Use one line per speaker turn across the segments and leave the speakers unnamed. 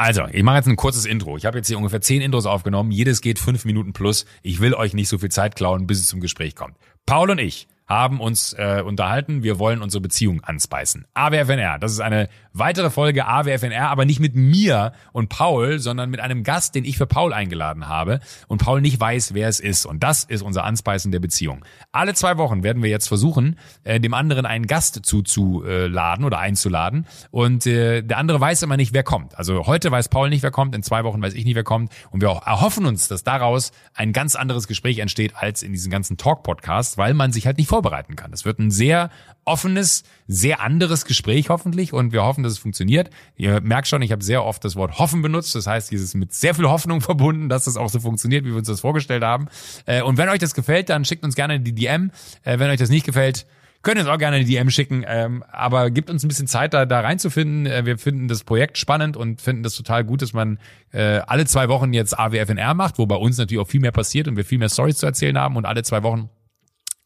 Also, ich mache jetzt ein kurzes Intro. Ich habe jetzt hier ungefähr zehn Intros aufgenommen. Jedes geht fünf Minuten plus. Ich will euch nicht so viel Zeit klauen, bis es zum Gespräch kommt. Paul und ich haben uns äh, unterhalten. Wir wollen unsere Beziehung anspeisen. AWFNR, das ist eine weitere Folge AWFNR, aber nicht mit mir und Paul, sondern mit einem Gast, den ich für Paul eingeladen habe und Paul nicht weiß, wer es ist. Und das ist unser Anspeisen der Beziehung. Alle zwei Wochen werden wir jetzt versuchen, äh, dem anderen einen Gast zuzuladen oder einzuladen. Und äh, der andere weiß immer nicht, wer kommt. Also heute weiß Paul nicht, wer kommt, in zwei Wochen weiß ich nicht, wer kommt. Und wir auch erhoffen uns, dass daraus ein ganz anderes Gespräch entsteht als in diesen ganzen Talk-Podcasts, weil man sich halt nicht vorbereiten kann. Es wird ein sehr offenes, sehr anderes Gespräch hoffentlich und wir hoffen, dass es funktioniert. Ihr merkt schon, ich habe sehr oft das Wort hoffen benutzt. Das heißt, dieses mit sehr viel Hoffnung verbunden, dass das auch so funktioniert, wie wir uns das vorgestellt haben. Äh, und wenn euch das gefällt, dann schickt uns gerne die DM. Äh, wenn euch das nicht gefällt, könnt ihr uns auch gerne eine DM schicken, ähm, aber gibt uns ein bisschen Zeit, da, da reinzufinden. Äh, wir finden das Projekt spannend und finden das total gut, dass man alle zwei Wochen jetzt AWFNR macht, wo bei uns natürlich auch viel mehr passiert und wir viel mehr Stories zu erzählen haben und alle zwei Wochen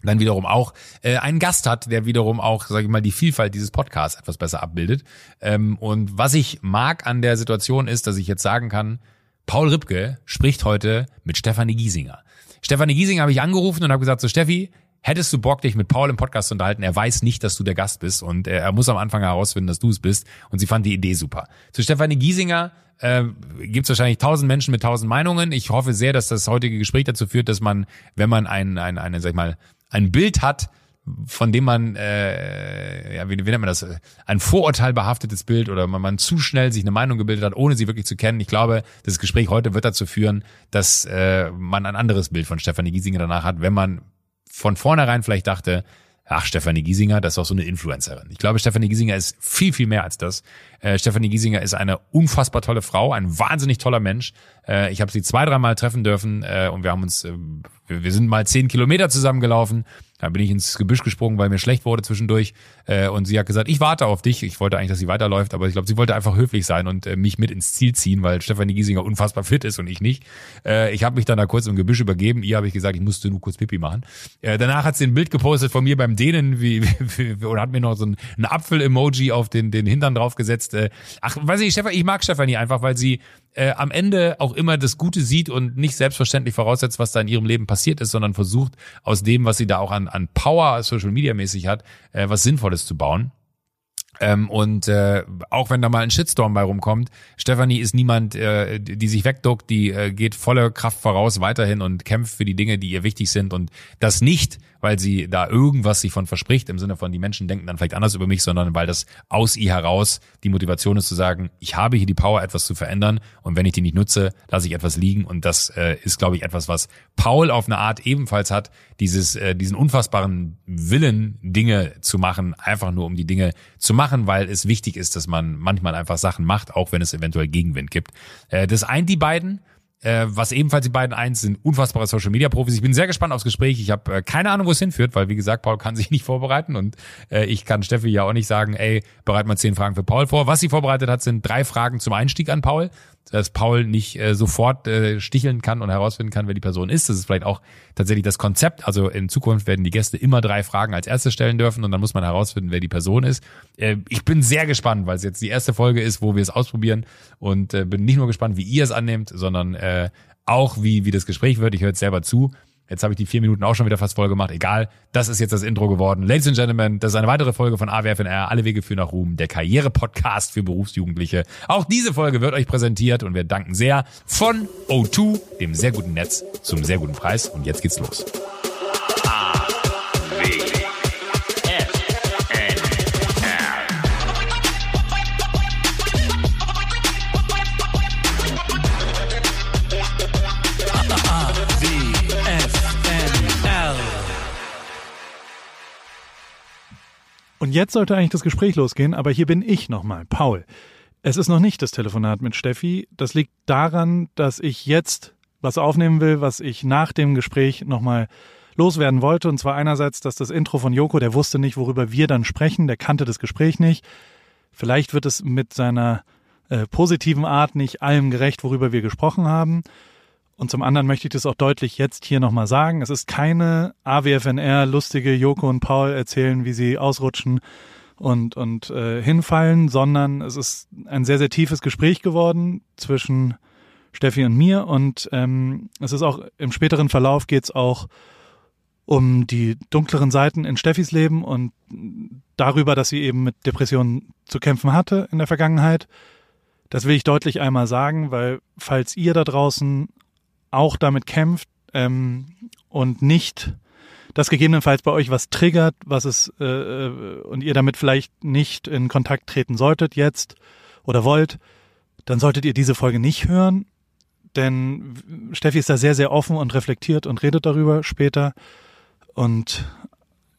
dann wiederum auch äh, einen Gast hat, der wiederum auch, sage ich mal, die Vielfalt dieses Podcasts etwas besser abbildet. Ähm, und was ich mag an der Situation ist, dass ich jetzt sagen kann, Paul Ripke spricht heute mit Stefanie Giesinger. Stefanie Giesinger habe ich angerufen und habe gesagt, so Steffi, hättest du Bock, dich mit Paul im Podcast zu unterhalten? Er weiß nicht, dass du der Gast bist und er, er muss am Anfang herausfinden, dass du es bist. Und sie fand die Idee super. Zu Stefanie Giesinger äh, gibt es wahrscheinlich tausend Menschen mit tausend Meinungen. Ich hoffe sehr, dass das heutige Gespräch dazu führt, dass man, wenn man ein, ein, eine, sag ich mal, ein Bild hat, von dem man, äh, ja, wie, wie nennt man das, ein Vorurteil behaftetes Bild oder man, man zu schnell sich eine Meinung gebildet hat, ohne sie wirklich zu kennen. Ich glaube, das Gespräch heute wird dazu führen, dass äh, man ein anderes Bild von Stefanie Giesinger danach hat, wenn man von vornherein vielleicht dachte, ach, Stefanie Giesinger, das ist doch so eine Influencerin. Ich glaube, Stefanie Giesinger ist viel, viel mehr als das. Äh, Stefanie Giesinger ist eine unfassbar tolle Frau, ein wahnsinnig toller Mensch. Äh, ich habe sie zwei, dreimal treffen dürfen äh, und wir haben uns, äh, wir, wir sind mal zehn Kilometer zusammengelaufen dann bin ich ins Gebüsch gesprungen, weil mir schlecht wurde zwischendurch. Äh, und sie hat gesagt, ich warte auf dich. Ich wollte eigentlich, dass sie weiterläuft, aber ich glaube, sie wollte einfach höflich sein und äh, mich mit ins Ziel ziehen, weil Stefanie Giesinger unfassbar fit ist und ich nicht. Äh, ich habe mich dann da kurz im Gebüsch übergeben. Ihr habe ich gesagt, ich musste nur kurz Pipi machen. Äh, danach hat sie ein Bild gepostet von mir beim Dehnen wie, wie, wie, und hat mir noch so ein, ein Apfel-Emoji auf den, den Hintern draufgesetzt. Äh, ach, weiß ich, Stefanie, ich mag Stefanie einfach, weil sie äh, am Ende auch immer das Gute sieht und nicht selbstverständlich voraussetzt, was da in ihrem Leben passiert ist, sondern versucht aus dem, was sie da auch an, an Power Social Media mäßig hat, äh, was Sinnvolles zu bauen. Ähm, und äh, auch wenn da mal ein Shitstorm bei rumkommt, Stephanie ist niemand, äh, die sich wegduckt, die äh, geht volle Kraft voraus weiterhin und kämpft für die Dinge, die ihr wichtig sind und das nicht, weil sie da irgendwas sich von verspricht, im Sinne von die Menschen denken dann vielleicht anders über mich, sondern weil das aus ihr heraus die Motivation ist zu sagen, ich habe hier die Power, etwas zu verändern und wenn ich die nicht nutze, lasse ich etwas liegen und das äh, ist, glaube ich, etwas, was Paul auf eine Art ebenfalls hat, dieses, äh, diesen unfassbaren Willen, Dinge zu machen, einfach nur um die Dinge zu machen, weil es wichtig ist, dass man manchmal einfach Sachen macht, auch wenn es eventuell Gegenwind gibt. Äh, das eint die beiden äh, was ebenfalls die beiden eins sind, unfassbare Social Media Profis. Ich bin sehr gespannt aufs Gespräch. Ich habe äh, keine Ahnung, wo es hinführt, weil wie gesagt, Paul kann sich nicht vorbereiten und äh, ich kann Steffi ja auch nicht sagen, ey, bereit mal zehn Fragen für Paul vor. Was sie vorbereitet hat, sind drei Fragen zum Einstieg an Paul dass Paul nicht äh, sofort äh, sticheln kann und herausfinden kann, wer die Person ist. Das ist vielleicht auch tatsächlich das Konzept. Also in Zukunft werden die Gäste immer drei Fragen als erste stellen dürfen und dann muss man herausfinden, wer die Person ist. Äh, ich bin sehr gespannt, weil es jetzt die erste Folge ist, wo wir es ausprobieren und äh, bin nicht nur gespannt, wie ihr es annehmt, sondern äh, auch wie, wie das Gespräch wird. Ich höre jetzt selber zu Jetzt habe ich die vier Minuten auch schon wieder fast voll gemacht. Egal, das ist jetzt das Intro geworden. Ladies and Gentlemen, das ist eine weitere Folge von AWFNR, Alle Wege führen nach Ruhm, der Karriere-Podcast für Berufsjugendliche. Auch diese Folge wird euch präsentiert und wir danken sehr von O2, dem sehr guten Netz, zum sehr guten Preis. Und jetzt geht's los.
Und jetzt sollte eigentlich das Gespräch losgehen, aber hier bin ich nochmal, Paul. Es ist noch nicht das Telefonat mit Steffi. Das liegt daran, dass ich jetzt was aufnehmen will, was ich nach dem Gespräch nochmal loswerden wollte. Und zwar einerseits, dass das Intro von Joko, der wusste nicht, worüber wir dann sprechen, der kannte das Gespräch nicht. Vielleicht wird es mit seiner äh, positiven Art nicht allem gerecht, worüber wir gesprochen haben. Und zum anderen möchte ich das auch deutlich jetzt hier nochmal sagen. Es ist keine AWFNR lustige Joko und Paul erzählen, wie sie ausrutschen, und, und äh, hinfallen, sondern es ist ein sehr, sehr tiefes Gespräch geworden zwischen Steffi und mir und ähm, es ist auch im späteren Verlauf geht es auch um die dunkleren Seiten in Steffis Leben und darüber, dass sie eben mit Depressionen zu kämpfen hatte in der Vergangenheit. Das will ich deutlich einmal sagen, weil falls ihr da draußen auch damit kämpft ähm, und nicht das gegebenenfalls bei euch was triggert, was es äh, äh, und ihr damit vielleicht nicht in Kontakt treten solltet jetzt oder wollt, dann solltet ihr diese Folge nicht hören, denn Steffi ist da sehr, sehr offen und reflektiert und redet darüber später. Und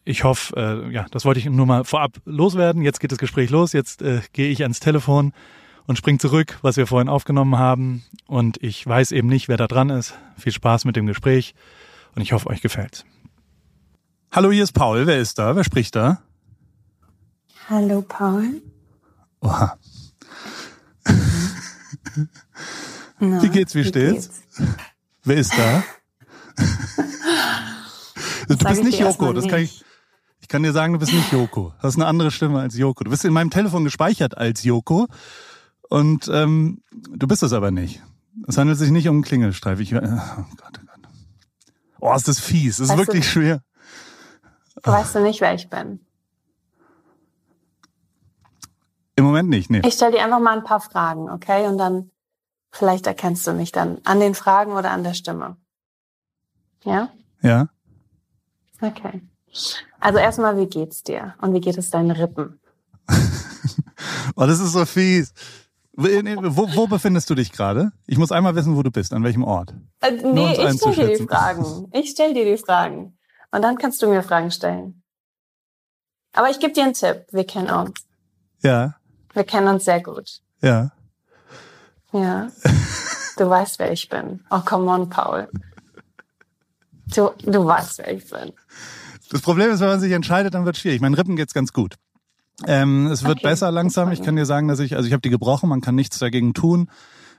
ich hoffe, äh, ja, das wollte ich nur mal vorab loswerden. Jetzt geht das Gespräch los. Jetzt äh, gehe ich ans Telefon und spring zurück, was wir vorhin aufgenommen haben. Und ich weiß eben nicht, wer da dran ist. Viel Spaß mit dem Gespräch und ich hoffe, euch gefällt's. Hallo, hier ist Paul. Wer ist da? Wer spricht da?
Hallo, Paul.
Oha. Na, wie geht's, wie, wie steht's? Geht's? Wer ist da? du bist nicht Joko, das kann ich. Ich kann dir sagen, du bist nicht Joko. Du hast eine andere Stimme als Joko. Du bist in meinem Telefon gespeichert als Joko und ähm, du bist es aber nicht. Es handelt sich nicht um einen Klingelstreif. Ich, oh Gott, oh Gott. Oh, ist das fies. Das ist weißt wirklich du, schwer.
Weißt du nicht, wer ich bin?
Im Moment nicht, nee.
Ich stelle dir einfach mal ein paar Fragen, okay? Und dann vielleicht erkennst du mich dann an den Fragen oder an der Stimme. Ja?
Ja.
Okay. Also erstmal, wie geht's dir? Und wie geht es deinen Rippen?
oh, das ist so fies. Wo, wo befindest du dich gerade? Ich muss einmal wissen, wo du bist, an welchem Ort.
Äh, nee, ich stelle dir die Fragen. Ich stelle dir die Fragen. Und dann kannst du mir Fragen stellen. Aber ich gebe dir einen Tipp. Wir kennen uns.
Ja.
Wir kennen uns sehr gut.
Ja.
Ja. Du weißt, wer ich bin. Oh, come on, Paul. Du, du weißt, wer ich bin.
Das Problem ist, wenn man sich entscheidet, dann wird es schwierig. Meinen Rippen geht's ganz gut. Ähm, es wird okay, besser langsam. Ich kann dir sagen, dass ich, also ich habe die gebrochen, man kann nichts dagegen tun.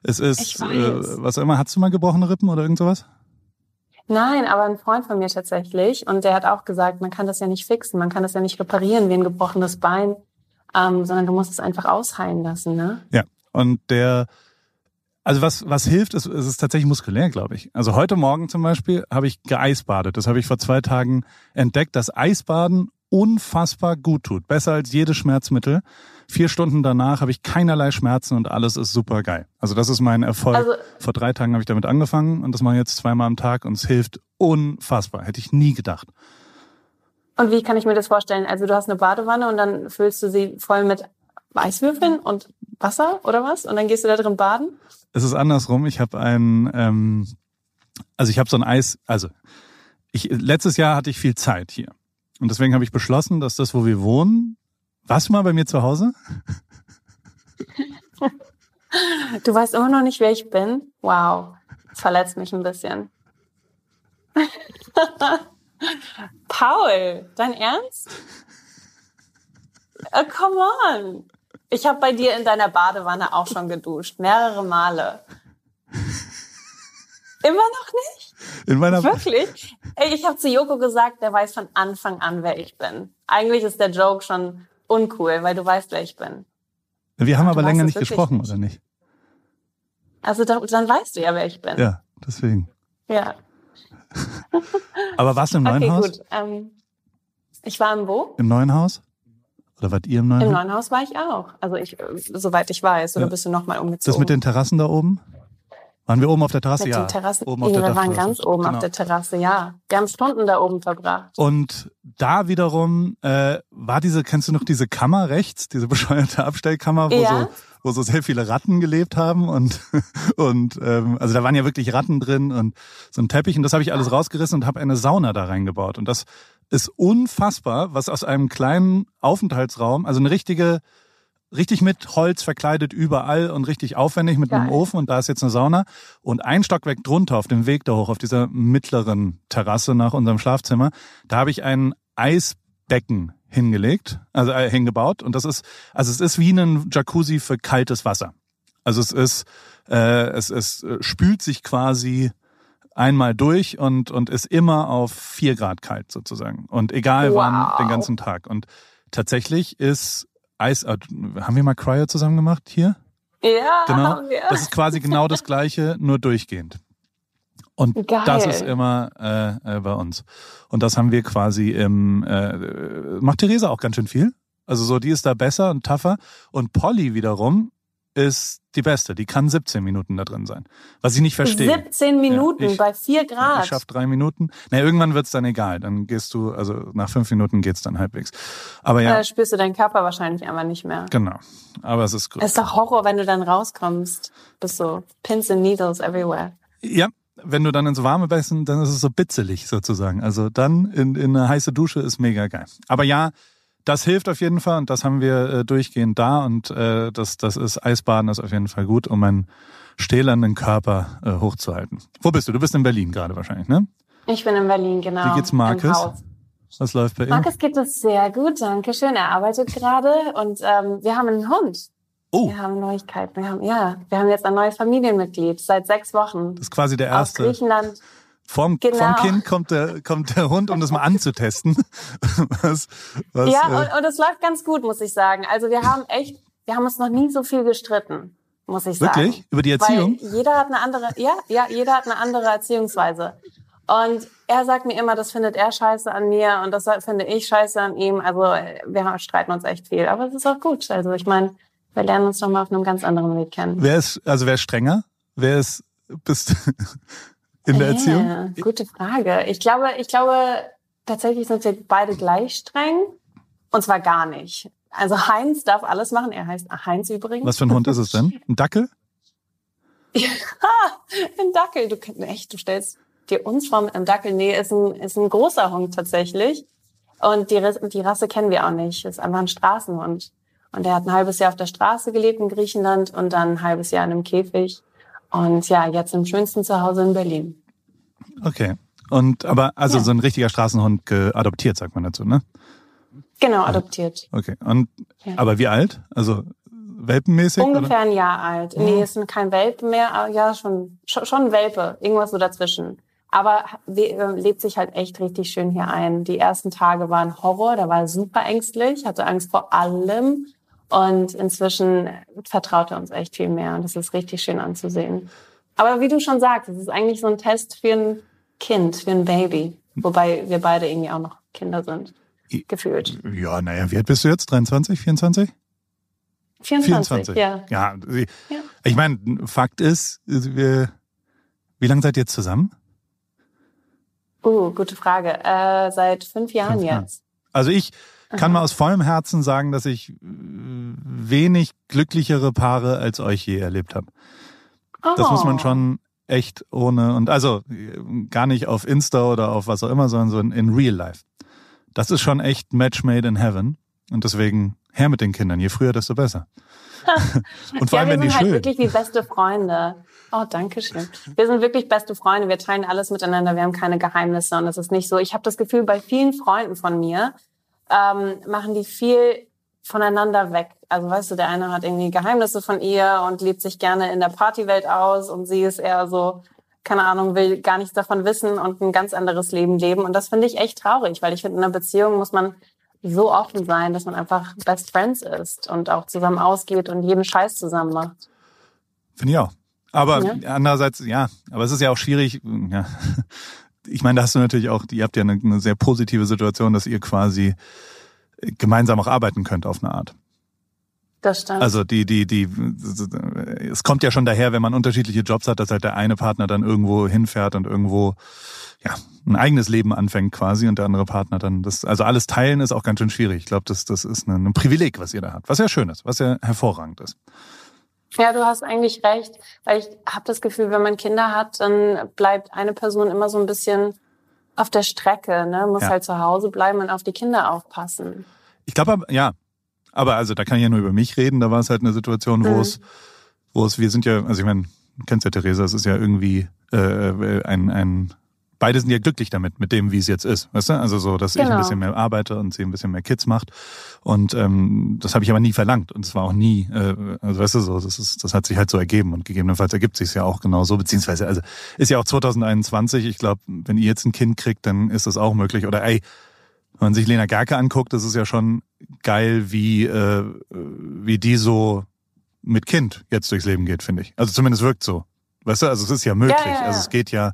Es ist, äh, was immer, hast du mal gebrochene Rippen oder irgend sowas?
Nein, aber ein Freund von mir tatsächlich. Und der hat auch gesagt, man kann das ja nicht fixen, man kann das ja nicht reparieren wie ein gebrochenes Bein, ähm, sondern du musst es einfach ausheilen lassen, ne?
Ja. Und der, also was, was hilft, ist, ist es tatsächlich muskulär, glaube ich. Also heute Morgen zum Beispiel habe ich geeisbadet. Das habe ich vor zwei Tagen entdeckt, dass Eisbaden unfassbar gut tut. Besser als jedes Schmerzmittel. Vier Stunden danach habe ich keinerlei Schmerzen und alles ist super geil. Also das ist mein Erfolg. Also, Vor drei Tagen habe ich damit angefangen und das mache ich jetzt zweimal am Tag und es hilft unfassbar. Hätte ich nie gedacht.
Und wie kann ich mir das vorstellen? Also du hast eine Badewanne und dann füllst du sie voll mit Eiswürfeln und Wasser oder was? Und dann gehst du da drin baden?
Es ist andersrum. Ich habe ein, ähm, also ich habe so ein Eis, also ich, letztes Jahr hatte ich viel Zeit hier. Und deswegen habe ich beschlossen, dass das, wo wir wohnen, du mal bei mir zu Hause?
Du weißt immer noch nicht, wer ich bin? Wow, verletzt mich ein bisschen. Paul, dein Ernst? Oh, come on. Ich habe bei dir in deiner Badewanne auch schon geduscht, mehrere Male. Immer noch nicht?
In meiner
Wirklich? Ey, ich habe zu Joko gesagt, der weiß von Anfang an, wer ich bin. Eigentlich ist der Joke schon uncool, weil du weißt, wer ich bin.
Wir haben aber länger nicht gesprochen, nicht. oder nicht?
Also dann, dann weißt du ja, wer ich bin.
Ja, deswegen.
Ja.
aber warst du im neuen okay, Haus? Gut.
Ähm, ich war im wo?
Im neuen Haus? Oder wart ihr im neuen
Im
Haus?
Im neuen Haus war ich auch. Also ich, soweit ich weiß. Oder ja. bist du nochmal umgezogen?
Das mit den Terrassen da oben? Waren wir oben auf der Terrasse?
Mit
ja.
Terrassen, oben auf ja, der wir waren ganz oben genau. auf der Terrasse, ja. Wir haben Stunden da oben verbracht.
Und da wiederum äh, war diese, kennst du noch diese Kammer rechts, diese bescheuerte Abstellkammer, wo ja. so wo so sehr viele Ratten gelebt haben und und ähm, also da waren ja wirklich Ratten drin und so ein Teppich und das habe ich alles rausgerissen und habe eine Sauna da reingebaut und das ist unfassbar, was aus einem kleinen Aufenthaltsraum, also eine richtige richtig mit Holz verkleidet überall und richtig aufwendig mit Geil. einem Ofen und da ist jetzt eine Sauna und ein Stockwerk drunter auf dem Weg da hoch auf dieser mittleren Terrasse nach unserem Schlafzimmer, da habe ich ein Eisbecken hingelegt, also äh, hingebaut und das ist also es ist wie ein Jacuzzi für kaltes Wasser. Also es ist äh, es es äh, spült sich quasi einmal durch und und ist immer auf vier Grad kalt sozusagen und egal wow. wann den ganzen Tag und tatsächlich ist Eis, äh, haben wir mal Cryo zusammen gemacht hier?
Ja,
Genau.
haben wir.
Das ist quasi genau das gleiche, nur durchgehend. Und
Geil.
das ist immer äh, äh, bei uns. Und das haben wir quasi im, äh, macht Theresa auch ganz schön viel. Also so, die ist da besser und tougher. Und Polly wiederum ist die beste. Die kann 17 Minuten da drin sein. Was ich nicht verstehe.
17 Minuten
Ja, ich-
bei 4 Grad.
Ich schaff drei Minuten. Na, irgendwann wird's dann egal. Dann gehst du, also nach fünf Minuten geht's dann halbwegs. Aber ja,
Da spürst du deinen Körper wahrscheinlich einfach nicht mehr.
genau. Aber es ist gut.
Es ist doch Horror, wenn du dann rauskommst. Bist so Pins and Needles everywhere.
Ja, wenn du dann ins warme Bessen, dann ist es so bitzelig sozusagen. Also dann in, in eine heiße Dusche ist mega geil. Aber ja, das hilft auf jeden Fall und das haben wir äh, durchgehend da und äh, das, das ist Eisbaden ist auf jeden Fall gut, um meinen stählernden Körper äh, hochzuhalten. Wo bist du? Du bist in Berlin gerade wahrscheinlich, ne?
Ich bin in Berlin, genau.
Wie geht's Markus? Was läuft bei ihm?
Markus geht es sehr gut, danke schön. Er arbeitet gerade und ähm, wir haben einen Hund.
Oh,
Wir haben Neuigkeiten. Wir haben, ja, wir haben jetzt ein neues Familienmitglied seit sechs Wochen.
das ist quasi der
Aus
erste.
Griechenland.
Vorm,
Genau.
vorm Kind kommt der, kommt der Hund, um das mal anzutesten. was, was,
ja,
äh,
und, und es läuft ganz gut, muss ich sagen. Also wir haben echt, wir haben uns noch nie so viel gestritten, muss ich sagen.
wirklich? Über die Erziehung?
Weil jeder hat eine andere, ja, ja, jeder hat eine andere Erziehungsweise. Und er sagt mir immer, das findet er scheiße an mir und das finde ich scheiße an ihm. Also wir streiten uns echt viel, aber es ist auch gut. Also ich meine, wir lernen uns noch mal auf einem ganz anderen Weg kennen.
Wer ist, also wer ist strenger? Wer ist, bist in der Erziehung?
Ja, gute Frage. Ich glaube, ich glaube, tatsächlich sind wir beide gleich streng. Und zwar gar nicht. Also Heinz darf alles machen. Er heißt Heinz übrigens.
Was für ein Hund ist es denn? Ein Dackel?
Ein Dackel. Du echt, du stellst dir uns vor mit einem Dackel. Nee, ist ein, ist ein großer Hund tatsächlich. Und die, die Rasse kennen wir auch nicht. Ist einfach ein Straßenhund. Und der hat ein halbes Jahr auf der Straße gelebt in Griechenland und dann ein halbes Jahr in einem Käfig. Und ja, jetzt im schönsten Zuhause in Berlin.
Okay. Und aber also
Ja.
so ein richtiger Straßenhund adoptiert, sagt man dazu, ne?
Genau, adoptiert.
Okay. Und
Ja.
aber wie alt? Also welpenmäßig?
Ungefähr ein Jahr alt. Nee, es sind kein Welpe mehr, aber ja, schon, schon, Welpe, irgendwas so dazwischen. Aber äh, lebt sich halt echt richtig schön hier ein. Die ersten Tage waren Horror, da war er super ängstlich, hatte Angst vor allem. Und inzwischen vertraut er uns echt viel mehr. Und das ist richtig schön anzusehen. Aber wie du schon sagst, es ist eigentlich so ein Test für ein Kind, für ein Baby. Wobei wir beide irgendwie auch noch Kinder sind. Gefühlt.
Ja, naja, wie alt bist du jetzt? 23, 24?
24, ja.
Ja. sie-
Ja.
Ich meine, Fakt ist, wir, wie lange seid ihr jetzt zusammen?
Uh, gute Frage. Äh, seit fünf Jahren
Fünf Jahren.
jetzt.
Also ich kann mal aus vollem Herzen sagen, dass ich äh, wenig glücklichere Paare als euch je erlebt habe. Das muss man
Oh.
schon echt ohne und also gar nicht auf Insta oder auf was auch immer, sondern so in, in Real Life. Das ist schon echt Match made in heaven und deswegen her mit den Kindern. Je früher, desto besser. und vor
ja,
allem,
wir
wenn die
sind halt
schön.
wirklich wie beste Freunde. Oh, danke schön. Wir sind wirklich beste Freunde. Wir teilen alles miteinander. Wir haben keine Geheimnisse. Und es ist nicht so. Ich habe das Gefühl, bei vielen Freunden von mir ähm, machen die viel voneinander weg. Also weißt du, der eine hat irgendwie Geheimnisse von ihr und lebt sich gerne in der Partywelt aus und sie ist eher so, keine Ahnung, will gar nichts davon wissen und ein ganz anderes Leben leben. Und das finde ich echt traurig, weil ich finde, in einer Beziehung muss man so offen sein, dass man einfach Best Friends ist und auch zusammen ausgeht und jeden Scheiß zusammen macht.
Finde ich auch. Aber
Ja.
andererseits, ja, aber es ist ja auch schwierig. Ja. Ich meine, da hast du natürlich auch, ihr habt ja eine, eine sehr positive Situation, dass ihr quasi gemeinsam auch arbeiten könnt auf eine Art.
Das stimmt.
Also die, die, die, es kommt ja schon daher, wenn man unterschiedliche Jobs hat, dass halt der eine Partner dann irgendwo hinfährt und irgendwo ja ein eigenes Leben anfängt quasi und der andere Partner dann das. Also alles teilen ist auch ganz schön schwierig. Ich glaube, das, das ist ein, ein Privileg, was ihr da habt, was ja schön ist, was ja hervorragend ist.
ja, du hast eigentlich recht, weil ich habe das Gefühl, wenn man Kinder hat, dann bleibt eine Person immer so ein bisschen auf der Strecke, ne? muss
Ja.
halt zu Hause bleiben und auf die Kinder aufpassen.
Ich glaube, ja, aber also da kann ich ja nur über mich reden. Da war es halt eine Situation, wo
Mhm.
es, wo es, wir sind ja, also ich meine, du kennst ja Theresa, es ist ja irgendwie äh, ein, ein, beide sind ja glücklich damit, mit dem, wie es jetzt ist, weißt du? Also so, dass ich ein
Genau.
bisschen mehr arbeite und sie ein bisschen mehr Kids macht. Und ähm, das habe ich aber nie verlangt und es war auch nie, äh, also weißt du so, das ist, das hat sich halt so ergeben und gegebenenfalls ergibt sich ja auch genau so, beziehungsweise, also ist ja auch 2021. Ich glaube, wenn ihr jetzt ein Kind kriegt, dann ist das auch möglich. Oder ey, wenn man sich Lena Gerke anguckt, das ist ja schon geil, wie, äh, wie die so mit Kind jetzt durchs Leben geht, finde ich. Also zumindest wirkt so. Weißt du, also es ist ja möglich. Ja, ja, ja. Also es geht ja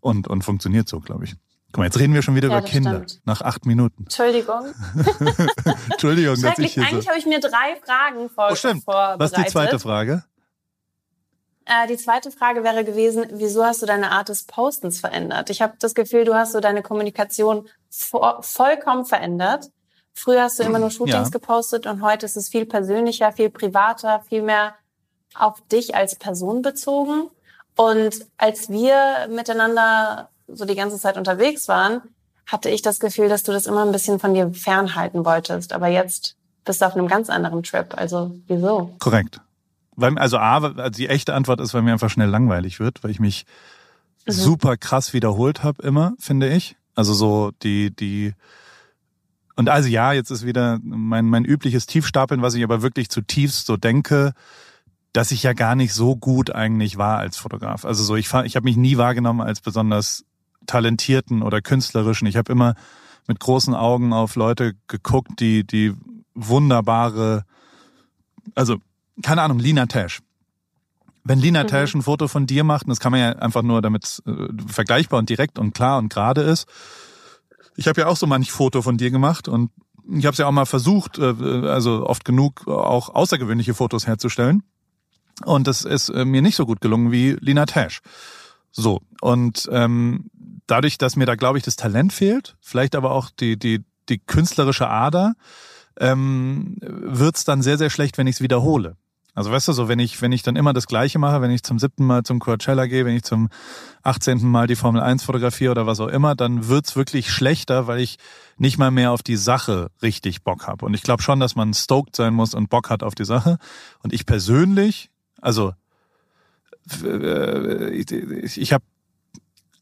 und, und funktioniert so, glaube ich. Guck mal, jetzt reden wir schon wieder über Kinder. Stimmt. Nach acht Minuten.
Entschuldigung.
Entschuldigung, dass ich hier
Eigentlich
so
habe ich mir drei Fragen vor
oh, stimmt. vorbereitet. Was ist die zweite Frage?
Äh, die zweite Frage wäre gewesen, wieso hast du deine Art des Postens verändert? Ich habe das Gefühl, du hast so deine Kommunikation vo vollkommen verändert. Früher hast du immer nur Shootings ja. gepostet und heute ist es viel persönlicher, viel privater, viel mehr auf dich als Person bezogen. Und als wir miteinander so die ganze Zeit unterwegs waren, hatte ich das Gefühl, dass du das immer ein bisschen von dir fernhalten wolltest. Aber jetzt bist du auf einem ganz anderen Trip. Also wieso?
Korrekt. Weil, also A, die echte Antwort ist, weil mir einfach schnell langweilig wird, weil ich mich mhm. super krass wiederholt habe immer, finde ich. Also so die, die und also ja, jetzt ist wieder mein, mein übliches Tiefstapeln, was ich aber wirklich zutiefst so denke, dass ich ja gar nicht so gut eigentlich war als Fotograf. Also so, ich, ich habe mich nie wahrgenommen als besonders talentierten oder künstlerischen. Ich habe immer mit großen Augen auf Leute geguckt, die, die wunderbare, also keine Ahnung, Lina Tash. Wenn Lina mhm. Tash ein Foto von dir macht, und das kann man ja einfach nur, damit äh, vergleichbar und direkt und klar und gerade ist, ich habe ja auch so manch Foto von dir gemacht und ich habe es ja auch mal versucht, äh, also oft genug auch außergewöhnliche Fotos herzustellen. Und das ist äh, mir nicht so gut gelungen wie Lina Tash. So, und ähm, dadurch, dass mir da, glaube ich, das Talent fehlt, vielleicht aber auch die, die, die künstlerische Ader, ähm, wird's dann sehr, sehr schlecht, wenn ich es wiederhole. Also weißt du, so wenn ich, wenn ich dann immer das Gleiche mache, wenn ich zum siebten Mal zum Coachella gehe, wenn ich zum achtzehnten Mal die Formel 1 fotografiere oder was auch immer, dann wird's wirklich schlechter, weil ich nicht mal mehr auf die Sache richtig Bock habe. Und ich glaube schon, dass man stoked sein muss und Bock hat auf die Sache. Und ich persönlich, also äh, ich, ich habe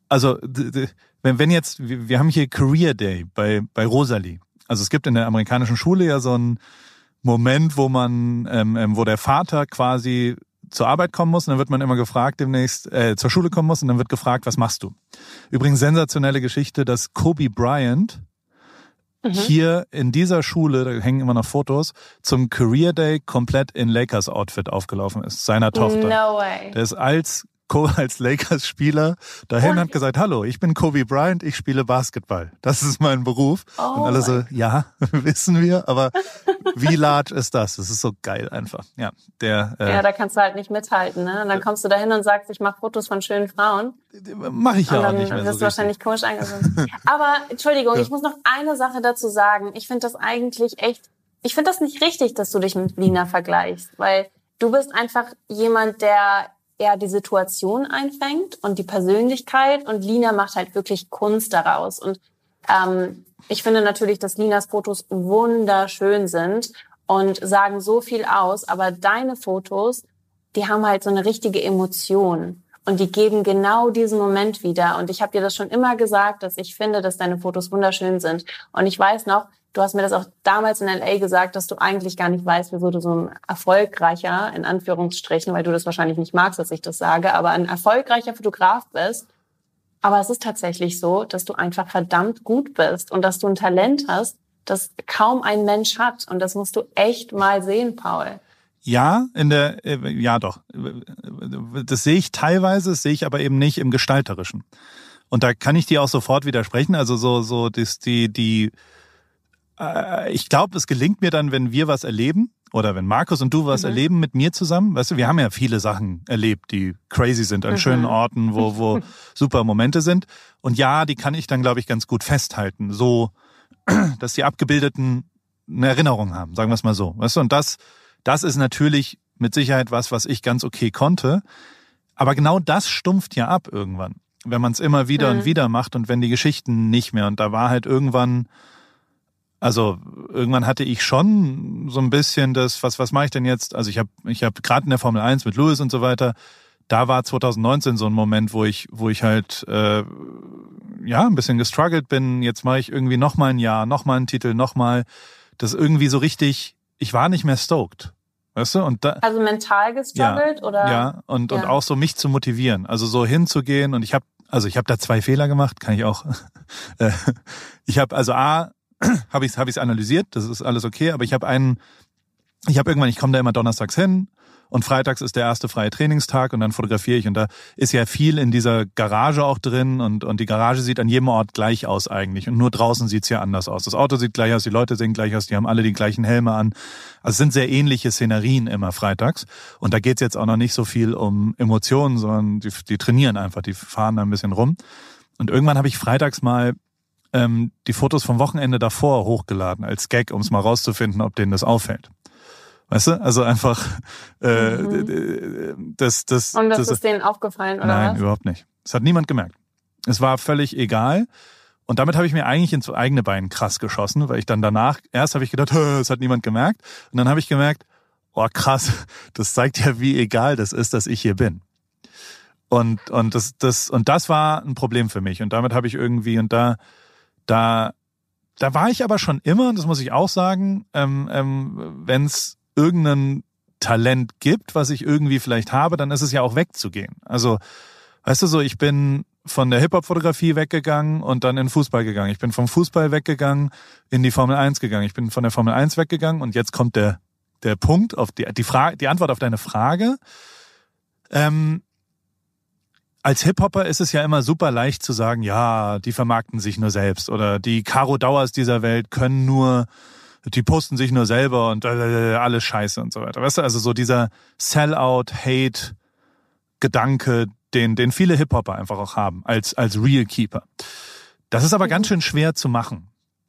also wenn, wenn jetzt, wir haben hier Career Day bei, bei Rosalie. Also es gibt in der amerikanischen Schule ja so ein Moment, wo man, ähm, ähm, wo der Vater quasi zur Arbeit kommen muss und dann wird man immer gefragt demnächst, äh, zur Schule kommen muss und dann wird gefragt, was machst du? Übrigens sensationelle Geschichte, dass Kobe Bryant mhm. hier in dieser Schule, da hängen immer noch Fotos, zum Career Day komplett in Lakers Outfit aufgelaufen ist, seiner Tochter.
No way.
Der ist als als Lakers-Spieler dahin und hat gesagt, hallo, ich bin Kobe Bryant, ich spiele Basketball. Das ist mein Beruf. Oh und alle so, ja, wissen wir, aber wie large ist das? Das ist so geil einfach. Ja, der.
Äh, ja, da kannst du halt nicht mithalten, ne? Und dann kommst du dahin und sagst, ich mache Fotos von schönen Frauen.
Mach ich ja auch nicht mehr.
Dann wirst so du wahrscheinlich komisch angesehen. aber Entschuldigung, ja. ich muss noch eine Sache dazu sagen. Ich finde das eigentlich echt. Ich finde das nicht richtig, dass du dich mit Lina vergleichst, weil du bist einfach jemand, der er die Situation einfängt und die Persönlichkeit und Lina macht halt wirklich Kunst daraus. Und ähm, ich finde natürlich, dass Linas Fotos wunderschön sind und sagen so viel aus, aber deine Fotos, die haben halt so eine richtige Emotion und die geben genau diesen Moment wieder. Und ich habe dir das schon immer gesagt, dass ich finde, dass deine Fotos wunderschön sind. Und ich weiß noch, Du hast mir das auch damals in LA gesagt, dass du eigentlich gar nicht weißt, wieso du so ein erfolgreicher, in Anführungsstrichen, weil du das wahrscheinlich nicht magst, dass ich das sage, aber ein erfolgreicher Fotograf bist. Aber es ist tatsächlich so, dass du einfach verdammt gut bist und dass du ein Talent hast, das kaum ein Mensch hat. Und das musst du echt mal sehen, Paul.
Ja, in der, äh, ja doch. Das sehe ich teilweise, das sehe ich aber eben nicht im Gestalterischen. Und da kann ich dir auch sofort widersprechen. Also so, so, die, die, äh, ich glaube, es gelingt mir dann, wenn wir was erleben oder wenn Markus und du was mhm. erleben mit mir zusammen. Weißt du, wir haben ja viele Sachen erlebt, die crazy sind an mhm. schönen Orten, wo, wo super Momente sind. Und ja, die kann ich dann, glaube ich, ganz gut festhalten. So, dass die Abgebildeten eine Erinnerung haben, sagen wir es mal so. Weißt du, und das, das ist natürlich mit Sicherheit was, was ich ganz okay konnte. Aber genau das stumpft ja ab irgendwann, wenn man es immer wieder mhm. und wieder macht und wenn die Geschichten nicht mehr. Und da war halt irgendwann also irgendwann hatte ich schon so ein bisschen das, was, was mache ich denn jetzt? Also ich habe ich hab gerade in der Formel 1 mit Lewis und so weiter, da war 2019 so ein Moment, wo ich, wo ich halt äh, ja ein bisschen gestruggelt bin. Jetzt mache ich irgendwie noch mal ein Jahr, noch mal einen Titel, noch mal das irgendwie so richtig. Ich war nicht mehr stoked, weißt du? Und da,
also mental gestruggelt
ja,
oder?
Ja und ja. und auch so mich zu motivieren, also so hinzugehen und ich habe also ich habe da zwei Fehler gemacht, kann ich auch. Äh, ich habe also a habe ich es hab ich's analysiert, das ist alles okay, aber ich habe einen, ich habe irgendwann, ich komme da immer donnerstags hin und freitags ist der erste freie Trainingstag und dann fotografiere ich und da ist ja viel in dieser Garage auch drin und, und die Garage sieht an jedem Ort gleich aus eigentlich und nur draußen sieht's ja anders aus. Das Auto sieht gleich aus, die Leute sehen gleich aus, die haben alle die gleichen Helme an. Also es sind sehr ähnliche Szenerien immer freitags und da geht's jetzt auch noch nicht so viel um Emotionen, sondern die, die trainieren einfach, die fahren da ein bisschen rum. Und irgendwann habe ich freitags mal ähm, die Fotos vom Wochenende davor hochgeladen als Gag, um es mal rauszufinden, ob denen das auffällt. Weißt du? Also einfach äh, mhm. das, das.
Und das,
das
ist denen aufgefallen, oder
Nein,
was?
überhaupt nicht. Das hat niemand gemerkt. Es war völlig egal. Und damit habe ich mir eigentlich ins eigene Bein krass geschossen, weil ich dann danach, erst habe ich gedacht, es hat niemand gemerkt. Und dann habe ich gemerkt, oh krass, das zeigt ja, wie egal das ist, dass ich hier bin. Und, und das, das, und das war ein Problem für mich. Und damit habe ich irgendwie, und da, da, da war ich aber schon immer, das muss ich auch sagen, ähm, ähm, wenn es irgendein Talent gibt, was ich irgendwie vielleicht habe, dann ist es ja auch wegzugehen. Also, weißt du so, ich bin von der Hip-Hop-Fotografie weggegangen und dann in Fußball gegangen. Ich bin vom Fußball weggegangen, in die Formel 1 gegangen. Ich bin von der Formel 1 weggegangen und jetzt kommt der, der Punkt auf die, die Frage, die Antwort auf deine Frage. Ähm, als Hip-Hopper ist es ja immer super leicht zu sagen, ja, die vermarkten sich nur selbst oder die Caro Dauers dieser Welt können nur, die posten sich nur selber und äh, alles scheiße und so weiter. Weißt du, also so dieser Sellout-Hate-Gedanke, den, den viele Hip-Hopper einfach auch haben, als, als Real Keeper. Das ist aber ganz schön schwer zu machen.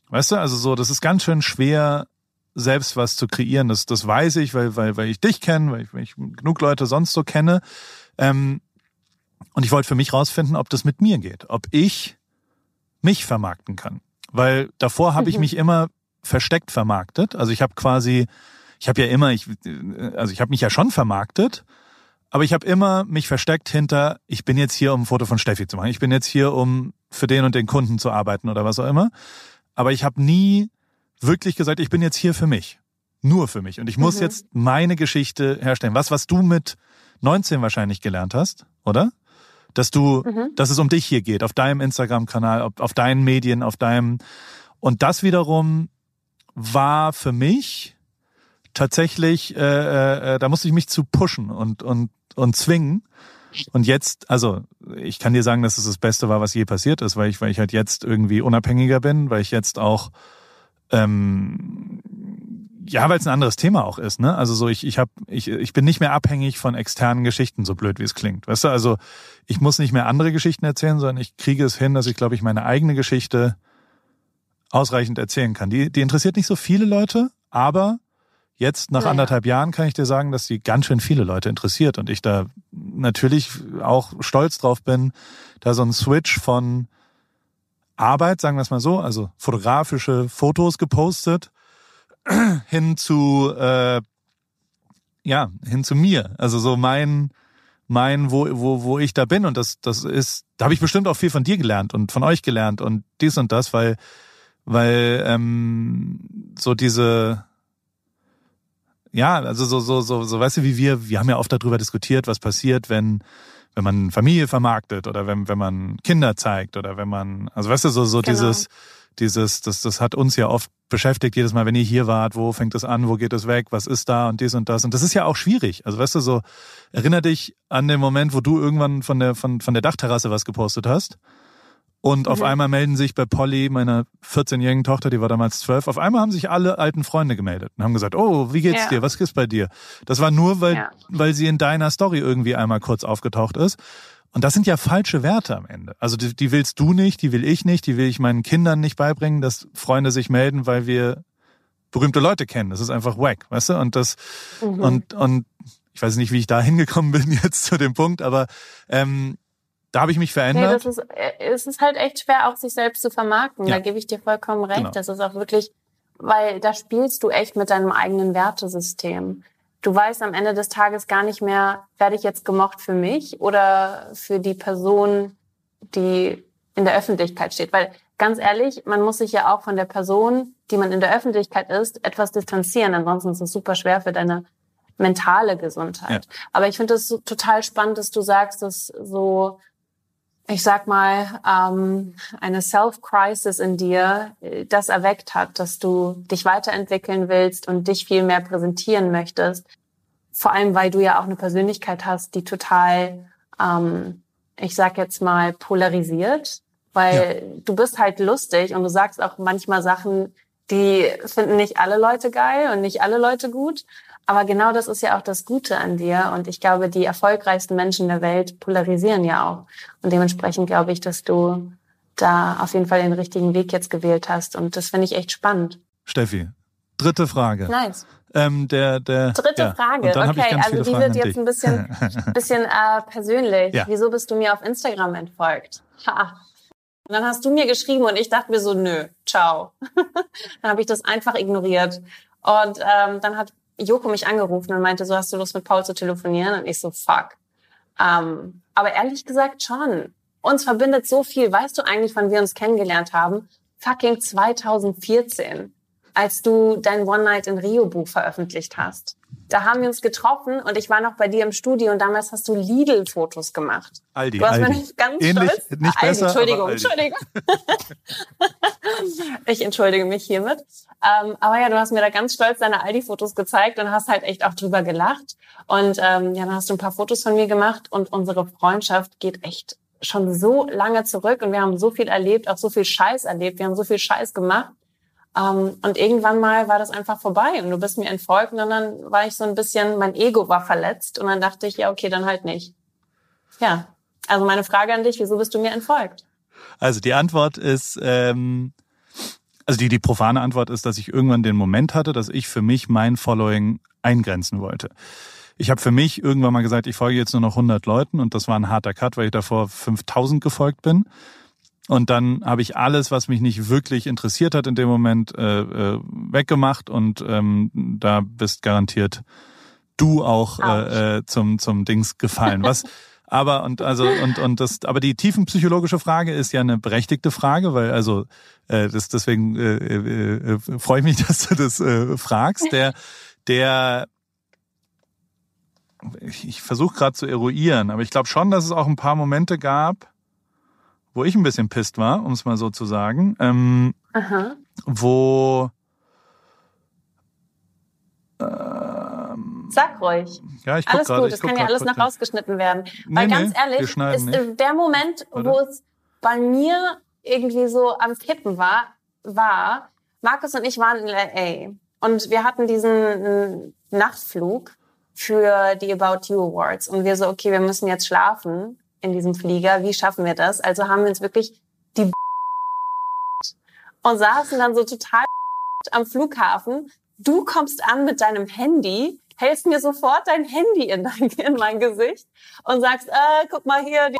Weißt du, also so, das ist ganz schön schwer, selbst was zu kreieren. Das, das weiß ich, weil, weil, weil ich dich kenne, weil ich, weil ich genug Leute sonst so kenne. Ähm, und ich wollte für mich rausfinden, ob das mit mir geht, ob ich mich vermarkten kann. Weil davor habe mhm. ich mich immer versteckt vermarktet. Also ich habe quasi, ich habe ja immer, ich, also ich habe mich ja schon vermarktet, aber ich habe immer mich versteckt hinter, ich bin jetzt hier, um ein Foto von Steffi zu machen. Ich bin jetzt hier, um für den und den Kunden zu arbeiten oder was auch immer. Aber ich habe nie wirklich gesagt, ich bin jetzt hier für mich. Nur für mich. Und ich muss mhm. jetzt meine Geschichte herstellen. Was, was du mit 19 wahrscheinlich gelernt hast, oder? Dass du, mhm. dass es um dich hier geht, auf deinem Instagram-Kanal, auf, auf deinen Medien, auf deinem. Und das wiederum war für mich tatsächlich, äh, äh, äh, da musste ich mich zu pushen und und und zwingen. Und jetzt, also ich kann dir sagen, dass es das Beste war, was je passiert ist, weil ich, weil ich halt jetzt irgendwie unabhängiger bin, weil ich jetzt auch ähm, ja, weil es ein anderes Thema auch ist, ne? Also so ich ich habe ich ich bin nicht mehr abhängig von externen Geschichten, so blöd wie es klingt. Weißt du, also ich muss nicht mehr andere Geschichten erzählen, sondern ich kriege es hin, dass ich glaube ich meine eigene Geschichte ausreichend erzählen kann. Die die interessiert nicht so viele Leute, aber jetzt nach naja. anderthalb Jahren kann ich dir sagen, dass die ganz schön viele Leute interessiert und ich da natürlich auch stolz drauf bin, da so ein Switch von Arbeit, sagen wir es mal so, also fotografische Fotos gepostet hin zu äh, ja hin zu mir. Also so mein mein wo wo wo ich da bin und das das ist da habe ich bestimmt auch viel von dir gelernt und von euch gelernt und dies und das, weil weil ähm, so diese ja also so so so so weißt du wie wir wir haben ja oft darüber diskutiert, was passiert, wenn wenn man Familie vermarktet oder wenn wenn man Kinder zeigt oder wenn man also weißt du so so genau. dieses dieses, das, das hat uns ja oft beschäftigt, jedes Mal, wenn ihr hier wart, wo fängt es an, wo geht es weg, was ist da und dies und das. Und das ist ja auch schwierig. Also weißt du, so, erinner dich an den Moment, wo du irgendwann von der, von, von der Dachterrasse was gepostet hast. Und mhm. auf einmal melden sich bei Polly, meiner 14-jährigen Tochter, die war damals 12, auf einmal haben sich alle alten Freunde gemeldet und haben gesagt, oh, wie geht's ja. dir? Was ist bei dir? Das war nur, weil, ja. weil sie in deiner Story irgendwie einmal kurz aufgetaucht ist. Und das sind ja falsche Werte am Ende. Also die, die willst du nicht, die will ich nicht, die will ich meinen Kindern nicht beibringen, dass Freunde sich melden, weil wir berühmte Leute kennen. Das ist einfach wack, weißt du? Und das mhm. und und ich weiß nicht, wie ich da hingekommen bin jetzt zu dem Punkt, aber ähm, da habe ich mich verändert.
Nee, das ist, äh, es ist halt echt schwer, auch sich selbst zu vermarkten. Ja. Da gebe ich dir vollkommen recht. Genau. Das ist auch wirklich, weil da spielst du echt mit deinem eigenen Wertesystem du weißt am Ende des Tages gar nicht mehr, werde ich jetzt gemocht für mich oder für die Person, die in der Öffentlichkeit steht. Weil ganz ehrlich, man muss sich ja auch von der Person, die man in der Öffentlichkeit ist, etwas distanzieren. Ansonsten ist es super schwer für deine mentale Gesundheit. Ja. Aber ich finde es total spannend, dass du sagst, dass so ich sag mal, ähm, eine Self-Crisis in dir äh, das erweckt hat, dass du dich weiterentwickeln willst und dich viel mehr präsentieren möchtest. Vor allem, weil du ja auch eine Persönlichkeit hast, die total, ähm, ich sag jetzt mal, polarisiert. Weil ja. du bist halt lustig und du sagst auch manchmal Sachen, die finden nicht alle Leute geil und nicht alle Leute gut. Aber genau das ist ja auch das Gute an dir. Und ich glaube, die erfolgreichsten Menschen der Welt polarisieren ja auch. Und dementsprechend glaube ich, dass du da auf jeden Fall den richtigen Weg jetzt gewählt hast. Und das finde ich echt spannend.
Steffi, dritte Frage.
Nice.
Ähm, der, der,
Dritte ja. Frage. Okay, also die wird jetzt ein bisschen, bisschen äh, persönlich. Ja. Wieso bist du mir auf Instagram entfolgt? Ha. Und dann hast du mir geschrieben und ich dachte mir so, nö, ciao. dann habe ich das einfach ignoriert. Und ähm, dann hat Joko mich angerufen und meinte, so hast du Lust mit Paul zu telefonieren? Und ich so, fuck. Ähm, aber ehrlich gesagt schon. Uns verbindet so viel. Weißt du eigentlich, wann wir uns kennengelernt haben? Fucking 2014, als du dein One Night in Rio Buch veröffentlicht hast. Da haben wir uns getroffen und ich war noch bei dir im Studio und damals hast du Lidl-Fotos gemacht.
Aldi.
Du hast
Aldi.
mir nicht ganz
Ähnlich,
stolz.
Nicht
Aldi,
besser,
Entschuldigung,
Aldi.
Entschuldigung. ich entschuldige mich hiermit. Ähm, aber ja, du hast mir da ganz stolz deine Aldi-Fotos gezeigt und hast halt echt auch drüber gelacht. Und ähm, ja, dann hast du ein paar Fotos von mir gemacht und unsere Freundschaft geht echt schon so lange zurück und wir haben so viel erlebt, auch so viel Scheiß erlebt. Wir haben so viel Scheiß gemacht. Um, und irgendwann mal war das einfach vorbei und du bist mir entfolgt und dann war ich so ein bisschen, mein Ego war verletzt und dann dachte ich, ja, okay, dann halt nicht. Ja, also meine Frage an dich, wieso bist du mir entfolgt?
Also die Antwort ist, ähm, also die, die profane Antwort ist, dass ich irgendwann den Moment hatte, dass ich für mich mein Following eingrenzen wollte. Ich habe für mich irgendwann mal gesagt, ich folge jetzt nur noch 100 Leuten und das war ein harter Cut, weil ich davor 5000 gefolgt bin. Und dann habe ich alles, was mich nicht wirklich interessiert hat in dem Moment, äh, äh, weggemacht und ähm, da bist garantiert du auch äh, äh, zum zum Dings gefallen. Was aber und also und und das aber die tiefenpsychologische Frage ist ja eine berechtigte Frage, weil also äh, das deswegen äh, äh, äh, freue ich mich, dass du das äh, fragst. Der der ich, ich versuche gerade zu eruieren, aber ich glaube schon, dass es auch ein paar Momente gab, wo ich ein bisschen pisst war, um es mal so zu sagen, ähm,
Aha.
wo
ähm, Sag ruhig.
Ja, ich guck
alles
grade,
gut,
guck
kann ja
grad
alles noch rausgeschnitten werden.
Nee,
Weil
nee,
ganz
wir
ehrlich, ist
nicht.
der Moment, wo es bei mir irgendwie so am Kippen war, war, Markus und ich waren in LA und wir hatten diesen Nachtflug für die About You Awards und wir so, okay, wir müssen jetzt schlafen in diesem Flieger, wie schaffen wir das? Also haben wir uns wirklich die und saßen dann so total am Flughafen. Du kommst an mit deinem Handy, hältst mir sofort dein Handy in, dein, in mein Gesicht und sagst, äh, guck mal hier, die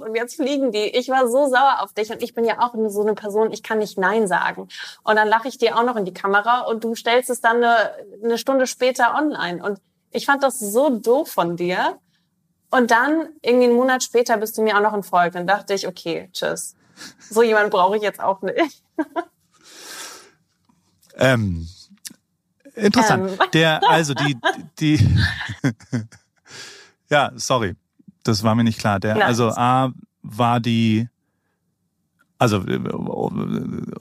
und jetzt fliegen die. Ich war so sauer auf dich und ich bin ja auch so eine Person, ich kann nicht Nein sagen. Und dann lache ich dir auch noch in die Kamera und du stellst es dann eine, eine Stunde später online. Und ich fand das so doof von dir. Und dann, irgendwie einen Monat später, bist du mir auch noch entfolgt. Dann dachte ich, okay, tschüss. So jemand brauche ich jetzt auch nicht.
Ähm, interessant.
Ähm.
Der, also die, die, ja, sorry, das war mir nicht klar. Der,
Nein.
also A war die, also äh,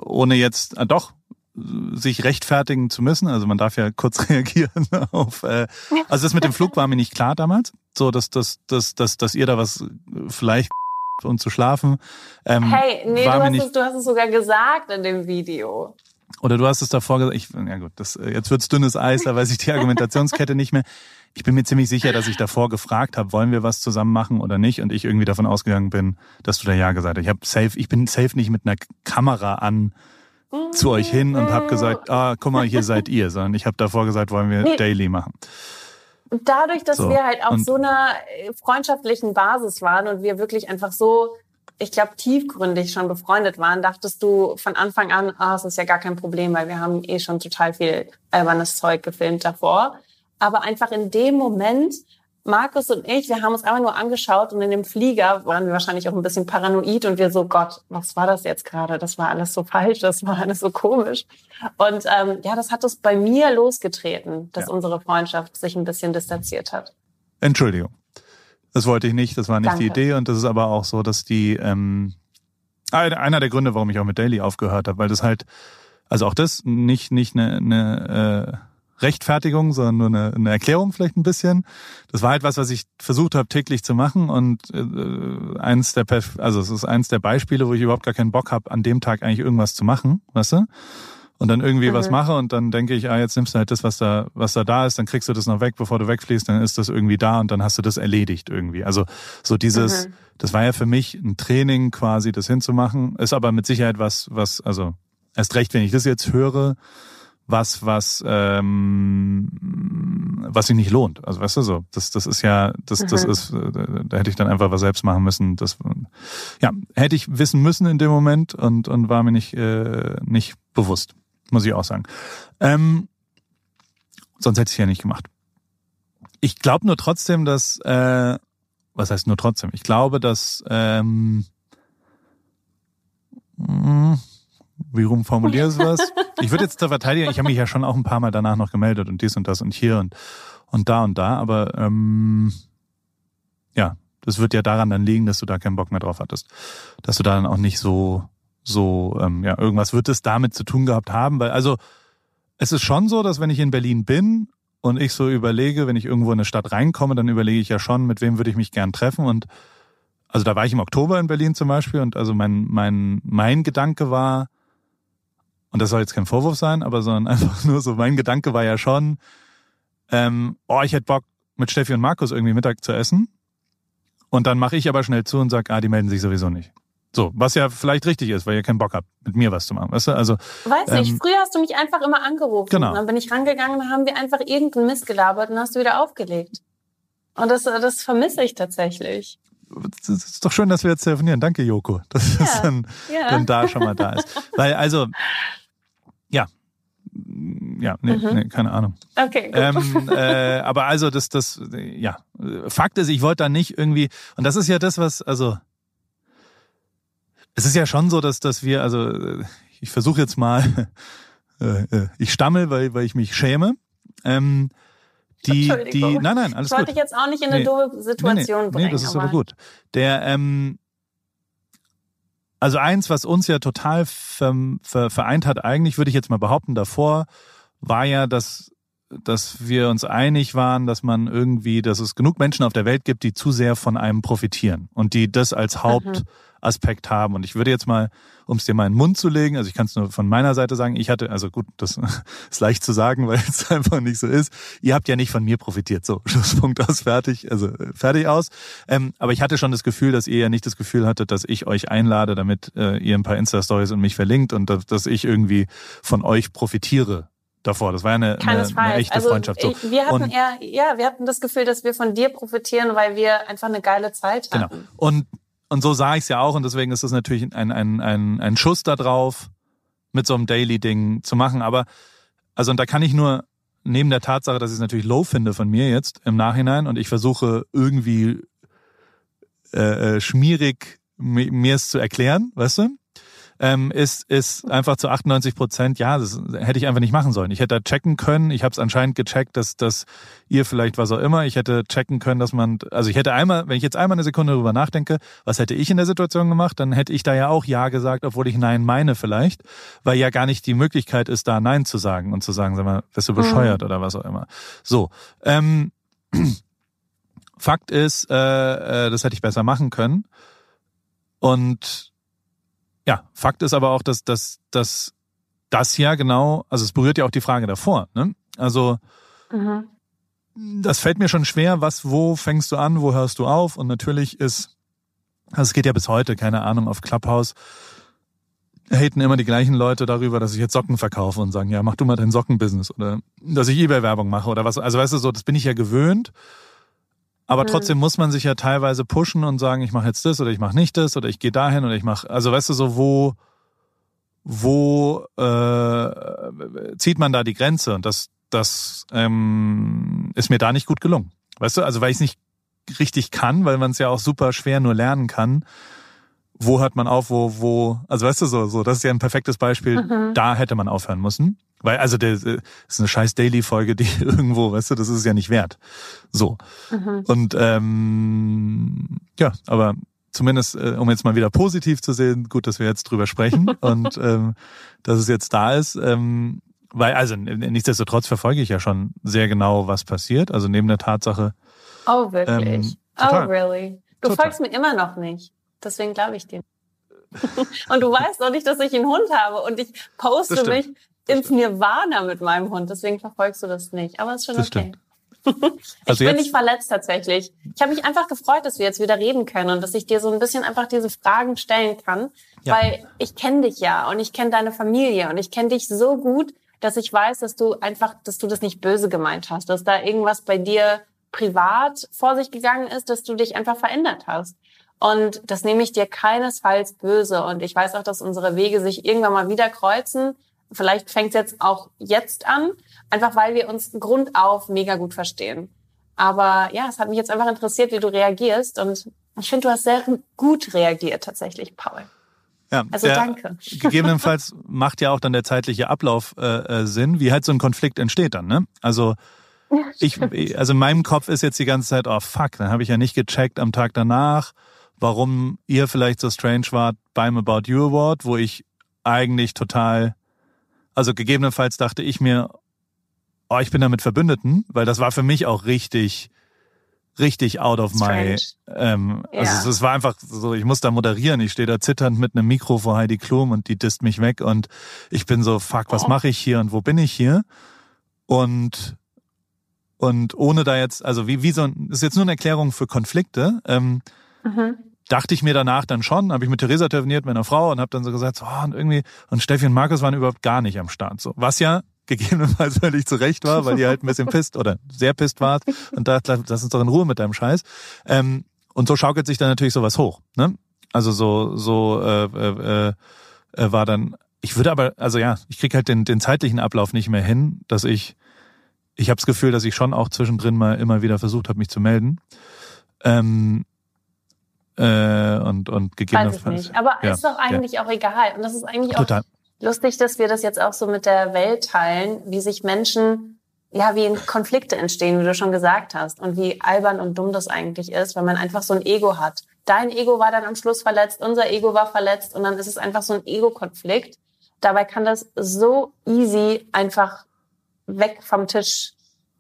ohne jetzt, ah, doch, sich rechtfertigen zu müssen. Also man darf ja kurz reagieren auf. Äh, also das mit dem Flug war mir nicht klar damals. So, dass, dass, dass, dass, dass ihr da was vielleicht und zu schlafen. Ähm,
Hey, nee, du hast,
nicht,
es, du hast es sogar gesagt in dem Video.
oder du hast es davor gesagt, ich, ja gut, das, äh, jetzt wird's dünnes Eis, da weiß ich die Argumentationskette nicht mehr. Ich bin mir ziemlich sicher, dass ich davor gefragt habe, wollen wir was zusammen machen oder nicht und ich irgendwie davon ausgegangen bin, dass du da ja gesagt hast. Ich hab safe, ich bin safe nicht mit einer Kamera an zu euch hin und habe gesagt, ah, guck mal, hier seid ihr, sondern ich habe davor gesagt, wollen wir
Nee.
Daily machen.
Und dadurch, dass
So,
wir halt auf
und-
so einer äh, freundschaftlichen Basis waren und wir wirklich einfach so, ich glaube, tiefgründig schon befreundet waren, dachtest du von Anfang an, ah, es ist ja gar kein Problem, weil wir haben eh schon total viel albernes Zeug gefilmt davor. Aber einfach in dem Moment, Markus und ich, wir haben uns einfach nur angeschaut und in dem Flieger waren wir wahrscheinlich auch ein bisschen paranoid und wir so, Gott, was war das jetzt gerade? Das war alles so falsch, das war alles so komisch. Und ähm, ja, das hat es bei mir losgetreten, dass
Ja.
unsere Freundschaft sich ein bisschen distanziert hat.
Entschuldigung. Das wollte ich nicht, das war nicht
Danke.
die Idee und das ist aber auch so, dass die ähm, ein- einer der Gründe, warum ich auch mit Daily aufgehört habe, weil das halt, also auch das nicht nicht eine, eine äh, Rechtfertigung, sondern nur eine, eine Erklärung vielleicht ein bisschen. Das war halt was, was ich versucht habe täglich zu machen und äh, eins der Perf also es ist eins der Beispiele, wo ich überhaupt gar keinen Bock habe, an dem Tag eigentlich irgendwas zu machen, weißt du? Und dann irgendwie was
Mhm.
mache und dann denke ich, ah, jetzt nimmst du halt das, was da, was da da ist, dann kriegst du das noch weg, bevor du wegfliegst, dann ist das irgendwie da und dann hast du das erledigt irgendwie. Also so dieses,
Mhm.
das war ja für mich ein Training quasi, das hinzumachen, ist aber mit Sicherheit was, was, also erst recht, wenn ich das jetzt höre, was, was, ähm, was sich nicht lohnt. Also weißt du so, das, das ist ja, das, das
Mhm.
ist, äh, da, da hätte ich dann einfach was selbst machen müssen. Das, ja, hätte ich wissen müssen in dem Moment und und war mir nicht äh, nicht bewusst, muss ich auch sagen. Ähm, sonst hätte ich es ja nicht gemacht. Ich glaube nur trotzdem, dass, äh, was heißt nur trotzdem? Ich glaube, dass ähm, mh, wie rum formulierst du was? Ich würde jetzt zur Verteidigung, ich habe mich ja schon auch ein paar Mal danach noch gemeldet und dies und das und hier und und da und da, aber ähm, ja, das wird ja daran dann liegen, dass du da keinen Bock mehr drauf hattest, dass du da dann auch nicht so so ähm, ja irgendwas wird es damit zu tun gehabt haben, weil also es ist schon so, dass wenn ich in Berlin bin und ich so überlege, wenn ich irgendwo in eine Stadt reinkomme, dann überlege ich ja schon, mit wem würde ich mich gern treffen und also da war ich im Oktober in Berlin zum Beispiel und also mein mein mein Gedanke war und das soll jetzt kein Vorwurf sein, aber sondern einfach nur so mein Gedanke war ja schon, ähm, oh ich hätte Bock mit Steffi und Markus irgendwie Mittag zu essen und dann mache ich aber schnell zu und sag, ah die melden sich sowieso nicht. So, was ja vielleicht richtig ist, weil ihr keinen Bock habt, mit mir was zu machen. Weißt du, also
Weiß nicht,
Ähm,
früher hast du mich einfach immer angerufen.
Genau.
Und dann bin ich rangegangen, dann haben wir einfach irgendeinen Mist gelabert und hast du wieder aufgelegt. Und das, das vermisse ich tatsächlich.
es ist doch schön, dass wir jetzt telefonieren. Danke, Joko, dass das
Ja.
dann,
Ja.
dann da schon mal da ist. Weil, also, ja. Ja, nee,
Mhm.
nee keine Ahnung.
Okay, gut.
Ähm, äh, aber also das, das, ja, Fakt ist, ich wollte da nicht irgendwie, und das ist ja das, was, also, es ist ja schon so, dass, dass wir, also, ich versuche jetzt mal, äh, äh, ich stammel, weil, weil ich mich schäme. Ähm, die, die, nein, nein,
ich
alles
wollte
gut.
dich jetzt auch nicht in eine
Nee.
doofe Situation
nee,
bringen.
Nee, das ist aber gut. Der, ähm, also eins, was uns ja total ver, ver, vereint hat, eigentlich würde ich jetzt mal behaupten, davor war ja, dass, dass wir uns einig waren, dass man irgendwie, dass es genug Menschen auf der Welt gibt, die zu sehr von einem profitieren und die das als Hauptaspekt haben. Und ich würde jetzt mal, um es dir mal in den Mund zu legen, also ich kann es nur von meiner Seite sagen, ich hatte, also gut, das ist leicht zu sagen, weil es einfach nicht so ist. Ihr habt ja nicht von mir profitiert. So, Schlusspunkt aus, fertig, also äh, fertig aus. Ähm, aber ich hatte schon das Gefühl, dass ihr ja nicht das Gefühl hattet, dass ich euch einlade, damit äh, ihr ein paar Insta-Stories und mich verlinkt und dass, dass ich irgendwie von euch profitiere davor. Das war ja eine, eine, eine echte
also
Freundschaft. So.
wir hatten
Und-
eher, ja, wir hatten das Gefühl, dass wir von dir profitieren, weil wir einfach eine geile Zeit
Genau.
hatten.
Und, und so sah ich es ja auch und deswegen ist es natürlich ein, ein, ein, ein Schuss da drauf, mit so einem Daily-Ding zu machen. Aber, also und da kann ich nur, neben der Tatsache, dass ich es natürlich low finde von mir jetzt im Nachhinein und ich versuche irgendwie äh, äh, schmierig mi- mir es zu erklären, weißt du? Ähm, ist, ist einfach zu 98 Prozent, ja, das hätte ich einfach nicht machen sollen. Ich hätte da checken können, ich habe es anscheinend gecheckt, dass, dass ihr vielleicht was auch immer, ich hätte checken können, dass man, also ich hätte einmal, wenn ich jetzt einmal eine Sekunde drüber nachdenke, was hätte ich in der Situation gemacht, dann hätte ich da ja auch Ja gesagt, obwohl ich Nein meine vielleicht, weil ja gar nicht die Möglichkeit ist, da Nein zu sagen und zu sagen, sag mal, bist du bescheuert oder was auch immer. So, ähm, Fakt ist, äh, äh, das hätte ich besser machen können. Und ja, Fakt ist aber auch, dass, dass, dass das ja genau, also es berührt ja auch die Frage davor. Ne? Also
Mhm.
das fällt mir schon schwer, was, wo fängst du an, wo hörst du auf? Und natürlich ist, also es geht ja bis heute, keine Ahnung, auf Clubhouse haten immer die gleichen Leute darüber, dass ich jetzt Socken verkaufe und sagen, ja, mach du mal dein Sockenbusiness oder dass ich Ebay-Werbung mache oder was. Also weißt du so, das bin ich ja gewöhnt. Aber
Mhm.
trotzdem muss man sich ja teilweise pushen und sagen, ich mache jetzt das oder ich mache nicht das oder ich gehe dahin oder ich mache, also weißt du so, wo, wo äh, zieht man da die Grenze? Und das, das ähm, ist mir da nicht gut gelungen. Weißt du, also weil ich es nicht richtig kann, weil man es ja auch super schwer nur lernen kann. Wo hört man auf, wo, wo, also weißt du so, so, das ist ja ein perfektes Beispiel,
Mhm.
da hätte man aufhören müssen. Weil, also, das ist eine scheiß Daily-Folge, die irgendwo, weißt du, das ist es ja nicht wert. So. Mhm. Und ähm, ja, aber zumindest, äh, um jetzt mal wieder positiv zu sehen, gut, dass wir jetzt drüber sprechen und ähm, dass es jetzt da ist. Ähm, weil, also nichtsdestotrotz verfolge ich ja schon sehr genau, was passiert. Also neben der Tatsache.
Oh, wirklich? Ähm, oh, really? Du total. folgst mir immer noch nicht. Deswegen glaube ich dir. und du weißt auch nicht, dass ich einen Hund habe und ich poste mich ins Nirvana mit meinem Hund. Deswegen verfolgst du das nicht. Aber ist schon das okay. Also ich bin nicht verletzt tatsächlich. Ich habe mich einfach gefreut, dass wir jetzt wieder reden können und dass ich dir so ein bisschen einfach diese Fragen stellen kann, ja. weil ich kenne dich ja und ich kenne deine Familie und ich kenne dich so gut, dass ich weiß, dass du einfach, dass du das nicht böse gemeint hast, dass da irgendwas bei dir privat vor sich gegangen ist, dass du dich einfach verändert hast. Und das nehme ich dir keinesfalls böse. Und ich weiß auch, dass unsere Wege sich irgendwann mal wieder kreuzen. Vielleicht fängt es jetzt auch jetzt an, einfach weil wir uns grundauf mega gut verstehen. Aber ja, es hat mich jetzt einfach interessiert, wie du reagierst. Und ich finde, du hast sehr gut reagiert tatsächlich, Paul.
Ja, also der, danke. Gegebenenfalls macht ja auch dann der zeitliche Ablauf äh, äh, Sinn, wie halt so ein Konflikt entsteht dann. Ne? Also ich, also in meinem Kopf ist jetzt die ganze Zeit, oh fuck, dann habe ich ja nicht gecheckt am Tag danach, warum ihr vielleicht so strange wart beim About You Award, wo ich eigentlich total, also gegebenenfalls dachte ich mir, oh, ich bin da mit Verbündeten, weil das war für mich auch richtig richtig out of my. Ähm, ja. Also es, war einfach so, ich muss da moderieren. Ich stehe da zitternd mit einem Mikro vor Heidi Klum und die disst mich weg und ich bin so, fuck, was oh. mache ich hier und wo bin ich hier? Und und ohne da jetzt, also wie, wie so ein, ist jetzt nur eine Erklärung für Konflikte. Ähm, mhm. Dachte ich mir danach dann schon, habe ich mit Theresa telefoniert, meiner Frau, und habe dann so gesagt, so, und irgendwie, und Steffi und Markus waren überhaupt gar nicht am Start. So, was ja gegebenenfalls völlig zurecht war, weil ihr halt ein bisschen pisst oder sehr pisst wart und da lass uns doch in Ruhe mit deinem Scheiß. Ähm, und so schaukelt sich dann natürlich sowas hoch. Ne? Also so so äh, äh, äh, war dann. Ich würde aber, also ja, ich krieg halt den, den zeitlichen Ablauf nicht mehr hin, dass ich, ich habe das Gefühl, dass ich schon auch zwischendrin mal immer wieder versucht habe, mich zu melden. Ähm, äh, und und gegebenenfalls.
Weiß ich nicht. Aber ja, ist doch eigentlich ja. auch egal. Und das ist eigentlich Total. auch lustig, dass wir das jetzt auch so mit der Welt teilen, wie sich Menschen, ja, wie Konflikte entstehen, wie du schon gesagt hast, und wie albern und dumm das eigentlich ist, wenn man einfach so ein Ego hat. Dein Ego war dann am Schluss verletzt, unser Ego war verletzt und dann ist es einfach so ein Ego-Konflikt. Dabei kann das so easy einfach weg vom Tisch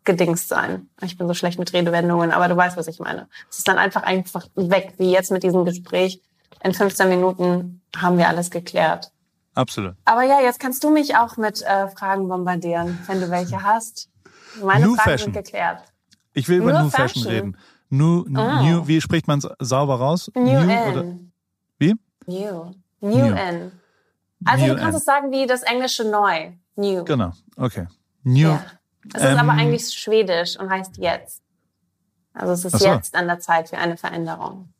gedingst sein. Ich bin so schlecht mit Redewendungen, aber du weißt, was ich meine. Es ist dann einfach einfach weg, wie jetzt mit diesem Gespräch. In 15 Minuten haben wir alles geklärt.
Absolut.
Aber ja, jetzt kannst du mich auch mit äh, Fragen bombardieren, wenn du welche hast. Meine New Fragen Fashion. sind geklärt.
Ich will über New, New Fashion. Fashion. reden. New, oh. new, wie spricht man es sauber raus?
New, new N. Oder,
wie?
New. New, new. N. Also new du kannst N. es sagen wie das englische neu. New.
Genau, okay. New. Ja.
Es ist aber ähm, eigentlich schwedisch und heißt jetzt. Also es ist so. jetzt an der Zeit für eine Veränderung.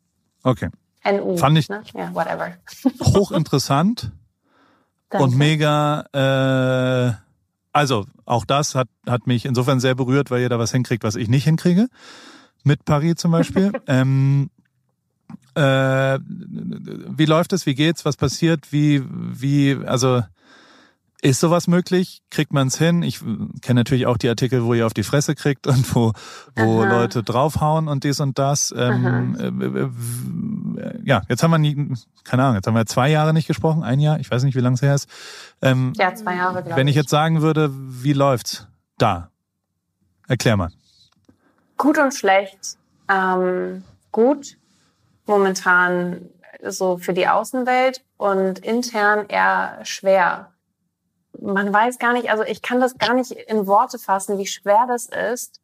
Okay.
NU.
Fand ich
ne? ja, whatever.
hochinteressant. Und mega, äh, also auch das hat, hat mich insofern sehr berührt, weil ihr da was hinkriegt, was ich nicht hinkriege. Mit Paris zum Beispiel. ähm, äh, wie läuft es? Wie geht's? Was passiert? Wie, wie, also ist sowas möglich? Kriegt man es hin? Ich kenne natürlich auch die Artikel, wo ihr auf die Fresse kriegt und wo, wo Leute draufhauen und dies und das. Ähm, äh, äh, ja, jetzt haben wir nie, keine Ahnung, jetzt haben wir zwei Jahre nicht gesprochen, ein Jahr, ich weiß nicht, wie lange es her ist.
Ähm, ja, zwei Jahre,
glaube Wenn ich jetzt sagen würde, wie läuft's da? Erklär mal.
Gut und schlecht. Ähm, gut, momentan so für die Außenwelt und intern eher schwer man weiß gar nicht, also ich kann das gar nicht in Worte fassen, wie schwer das ist,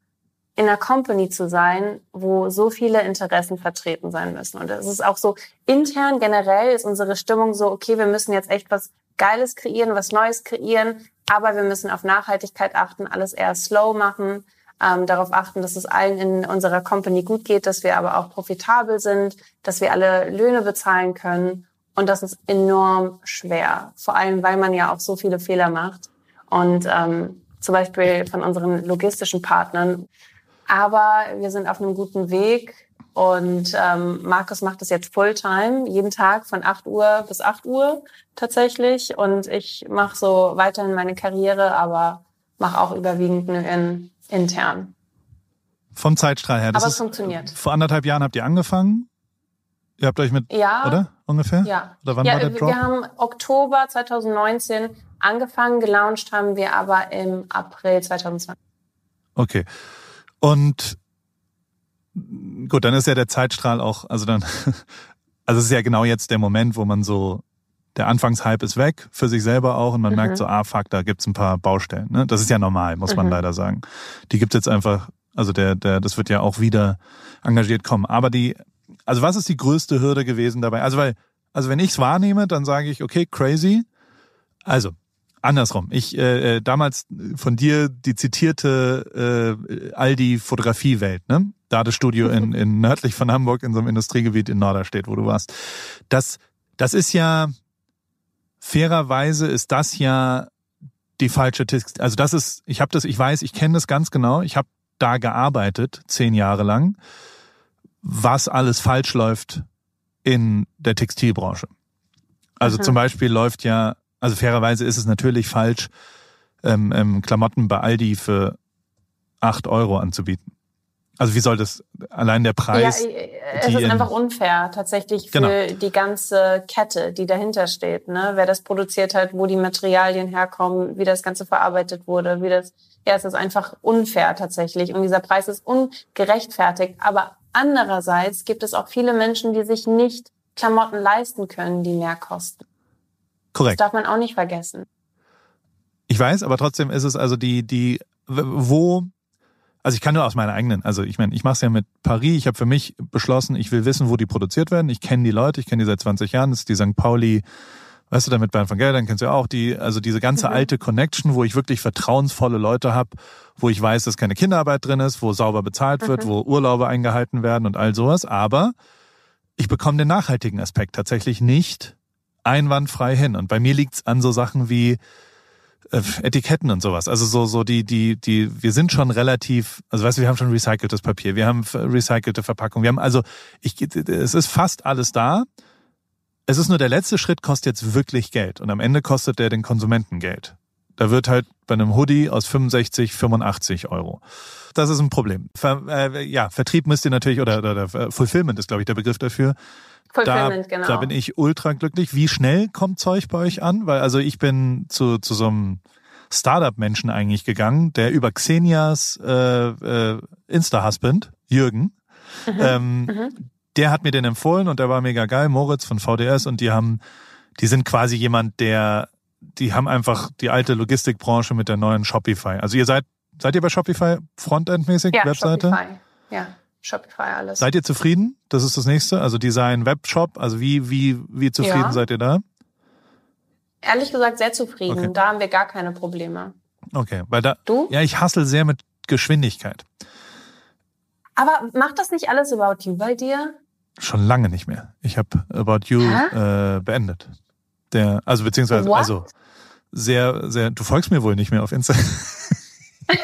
in einer Company zu sein, wo so viele Interessen vertreten sein müssen. Und es ist auch so, intern generell ist unsere Stimmung so, okay, wir müssen jetzt echt was Geiles kreieren, was Neues kreieren, aber wir müssen auf Nachhaltigkeit achten, alles eher slow machen, ähm, darauf achten, dass es allen in unserer Company gut geht, dass wir aber auch profitabel sind, dass wir alle Löhne bezahlen können. Und das ist enorm schwer, vor allem weil man ja auch so viele Fehler macht. Und ähm, zum Beispiel von unseren logistischen Partnern. Aber wir sind auf einem guten Weg Und ähm, Markus macht das jetzt Fulltime, jeden Tag von 8 Uhr bis 8 Uhr tatsächlich. Und ich mache so weiterhin meine Karriere, aber mache auch überwiegend nur in, intern.
Vom Zeitstrahl her.
Das aber es funktioniert.
Vor anderthalb Jahren habt ihr angefangen. Ihr habt euch mit,
ja,
oder? Ungefähr?
Ja.
Oder wann
ja,
war der Drop?
Wir haben Oktober 2019 angefangen, gelauncht haben wir aber im April 2020.
Okay. Und gut, dann ist ja der Zeitstrahl auch, also dann, also es ist ja genau jetzt der Moment, wo man so, der Anfangshype ist weg, für sich selber auch, und man mhm. merkt so, ah fuck, da gibt's ein paar Baustellen. Ne? Das ist ja normal, muss man mhm. leider sagen. Die gibt's jetzt einfach, also der, der, das wird ja auch wieder engagiert kommen. Aber die, also was ist die größte Hürde gewesen dabei? Also weil, also wenn ich's wahrnehme, dann sage ich, okay, crazy. Also, Andersrum. Ich äh, äh, damals von dir die zitierte äh, Aldi-Fotografiewelt, ne? Da das Studio in, in nördlich von Hamburg in so einem Industriegebiet in Norderstedt, wo du warst. Das, das ist ja fairerweise ist das ja die falsche Text. Also das ist, ich habe das, ich weiß, ich kenne das ganz genau. Ich habe da gearbeitet zehn Jahre lang, was alles falsch läuft in der Textilbranche. Also Aha. zum Beispiel läuft ja also fairerweise ist es natürlich falsch, ähm, ähm, Klamotten bei Aldi für acht Euro anzubieten. Also wie soll das allein der Preis? Ja,
äh, es ist einfach unfair tatsächlich für genau. die ganze Kette, die dahinter steht. Ne? Wer das produziert hat, wo die Materialien herkommen, wie das Ganze verarbeitet wurde, wie das. Ja, es ist einfach unfair tatsächlich und dieser Preis ist ungerechtfertigt. Aber andererseits gibt es auch viele Menschen, die sich nicht Klamotten leisten können, die mehr kosten.
Korrekt.
Das darf man auch nicht vergessen.
Ich weiß, aber trotzdem ist es also die, die, wo, also ich kann nur aus meiner eigenen, also ich meine, ich mache es ja mit Paris, ich habe für mich beschlossen, ich will wissen, wo die produziert werden. Ich kenne die Leute, ich kenne die seit 20 Jahren, das ist die St. Pauli, weißt du, damit Bernd von Geldern kennst du ja auch, die, also diese ganze mhm. alte Connection, wo ich wirklich vertrauensvolle Leute habe, wo ich weiß, dass keine Kinderarbeit drin ist, wo sauber bezahlt wird, mhm. wo Urlaube eingehalten werden und all sowas, aber ich bekomme den nachhaltigen Aspekt tatsächlich nicht einwandfrei hin. Und bei mir liegt's an so Sachen wie äh, Etiketten und sowas. Also so, so die, die, die, wir sind schon relativ, also weißt du, wir haben schon recyceltes Papier, wir haben recycelte Verpackung, wir haben also, ich, es ist fast alles da. Es ist nur der letzte Schritt kostet jetzt wirklich Geld und am Ende kostet der den Konsumenten Geld. Da wird halt bei einem Hoodie aus 65, 85 Euro. Das ist ein Problem. Ver, äh, ja, Vertrieb müsst ihr natürlich, oder, oder, oder Fulfillment ist, glaube ich, der Begriff dafür.
Fulfillment,
da,
genau.
Da bin ich ultra glücklich. Wie schnell kommt Zeug bei euch an? Weil also ich bin zu, zu so einem Startup-Menschen eigentlich gegangen, der über Xenias äh, äh, Insta-Husband, Jürgen, mhm. Ähm, mhm. Der hat mir den empfohlen und der war mega geil, Moritz von VDS und die haben, die sind quasi jemand, der, die haben einfach die alte Logistikbranche mit der neuen Shopify. Also ihr seid, seid ihr bei Shopify Frontend-mäßig,
ja,
Webseite?
Shopify. Ja. Shopify alles.
Seid ihr zufrieden? Das ist das nächste. Also Design, Webshop. Also wie, wie, wie zufrieden ja. seid ihr da?
Ehrlich gesagt sehr zufrieden. Okay. Da haben wir gar keine Probleme.
Okay, weil da.
Du?
Ja, ich hassel sehr mit Geschwindigkeit.
Aber macht das nicht alles About You bei dir?
Schon lange nicht mehr. Ich habe About You äh, beendet. Der, also beziehungsweise, What? also sehr, sehr. Du folgst mir wohl nicht mehr auf Instagram.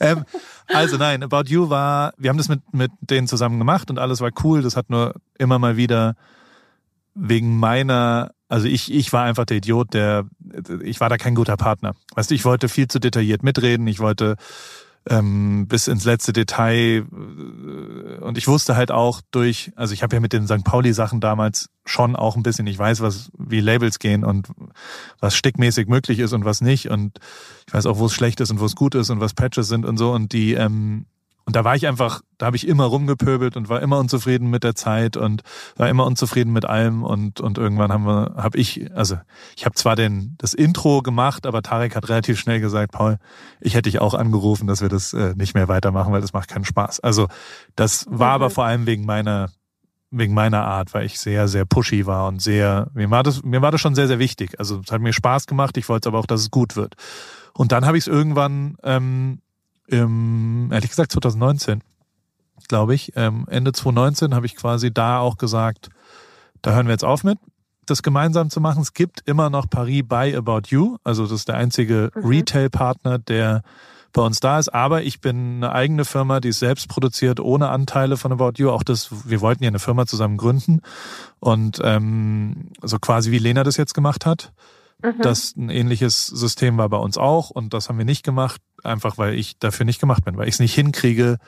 ähm, also nein, About You war, wir haben das mit, mit denen zusammen gemacht und alles war cool. Das hat nur immer mal wieder wegen meiner, also ich, ich war einfach der Idiot, der, ich war da kein guter Partner. Weißt du, ich wollte viel zu detailliert mitreden. Ich wollte ähm, bis ins letzte Detail. Und ich wusste halt auch durch, also ich habe ja mit den St. Pauli-Sachen damals schon auch ein bisschen, ich weiß, was wie Labels gehen und was stickmäßig möglich ist und was nicht. Und ich weiß auch, wo es schlecht ist und wo es gut ist und was Patches sind und so. Und die, ähm, und da war ich einfach, da habe ich immer rumgepöbelt und war immer unzufrieden mit der Zeit und war immer unzufrieden mit allem und und irgendwann haben wir, habe ich, also ich habe zwar den das Intro gemacht, aber Tarek hat relativ schnell gesagt, Paul, ich hätte dich auch angerufen, dass wir das äh, nicht mehr weitermachen, weil das macht keinen Spaß. Also das war mhm. aber vor allem wegen meiner wegen meiner Art, weil ich sehr sehr pushy war und sehr mir war das mir war das schon sehr sehr wichtig. Also es hat mir Spaß gemacht, ich wollte aber auch, dass es gut wird. Und dann habe ich es irgendwann ähm, im, ehrlich gesagt 2019, glaube ich, ähm, Ende 2019 habe ich quasi da auch gesagt, da hören wir jetzt auf mit, das gemeinsam zu machen. Es gibt immer noch Paris by About You, also das ist der einzige mhm. Retail-Partner, der bei uns da ist. Aber ich bin eine eigene Firma, die ist selbst produziert, ohne Anteile von About You. Auch das, wir wollten ja eine Firma zusammen gründen. Und ähm, so quasi wie Lena das jetzt gemacht hat. Mhm. Das ein ähnliches System war bei uns auch und das haben wir nicht gemacht, einfach weil ich dafür nicht gemacht bin, weil ich es nicht hinkriege,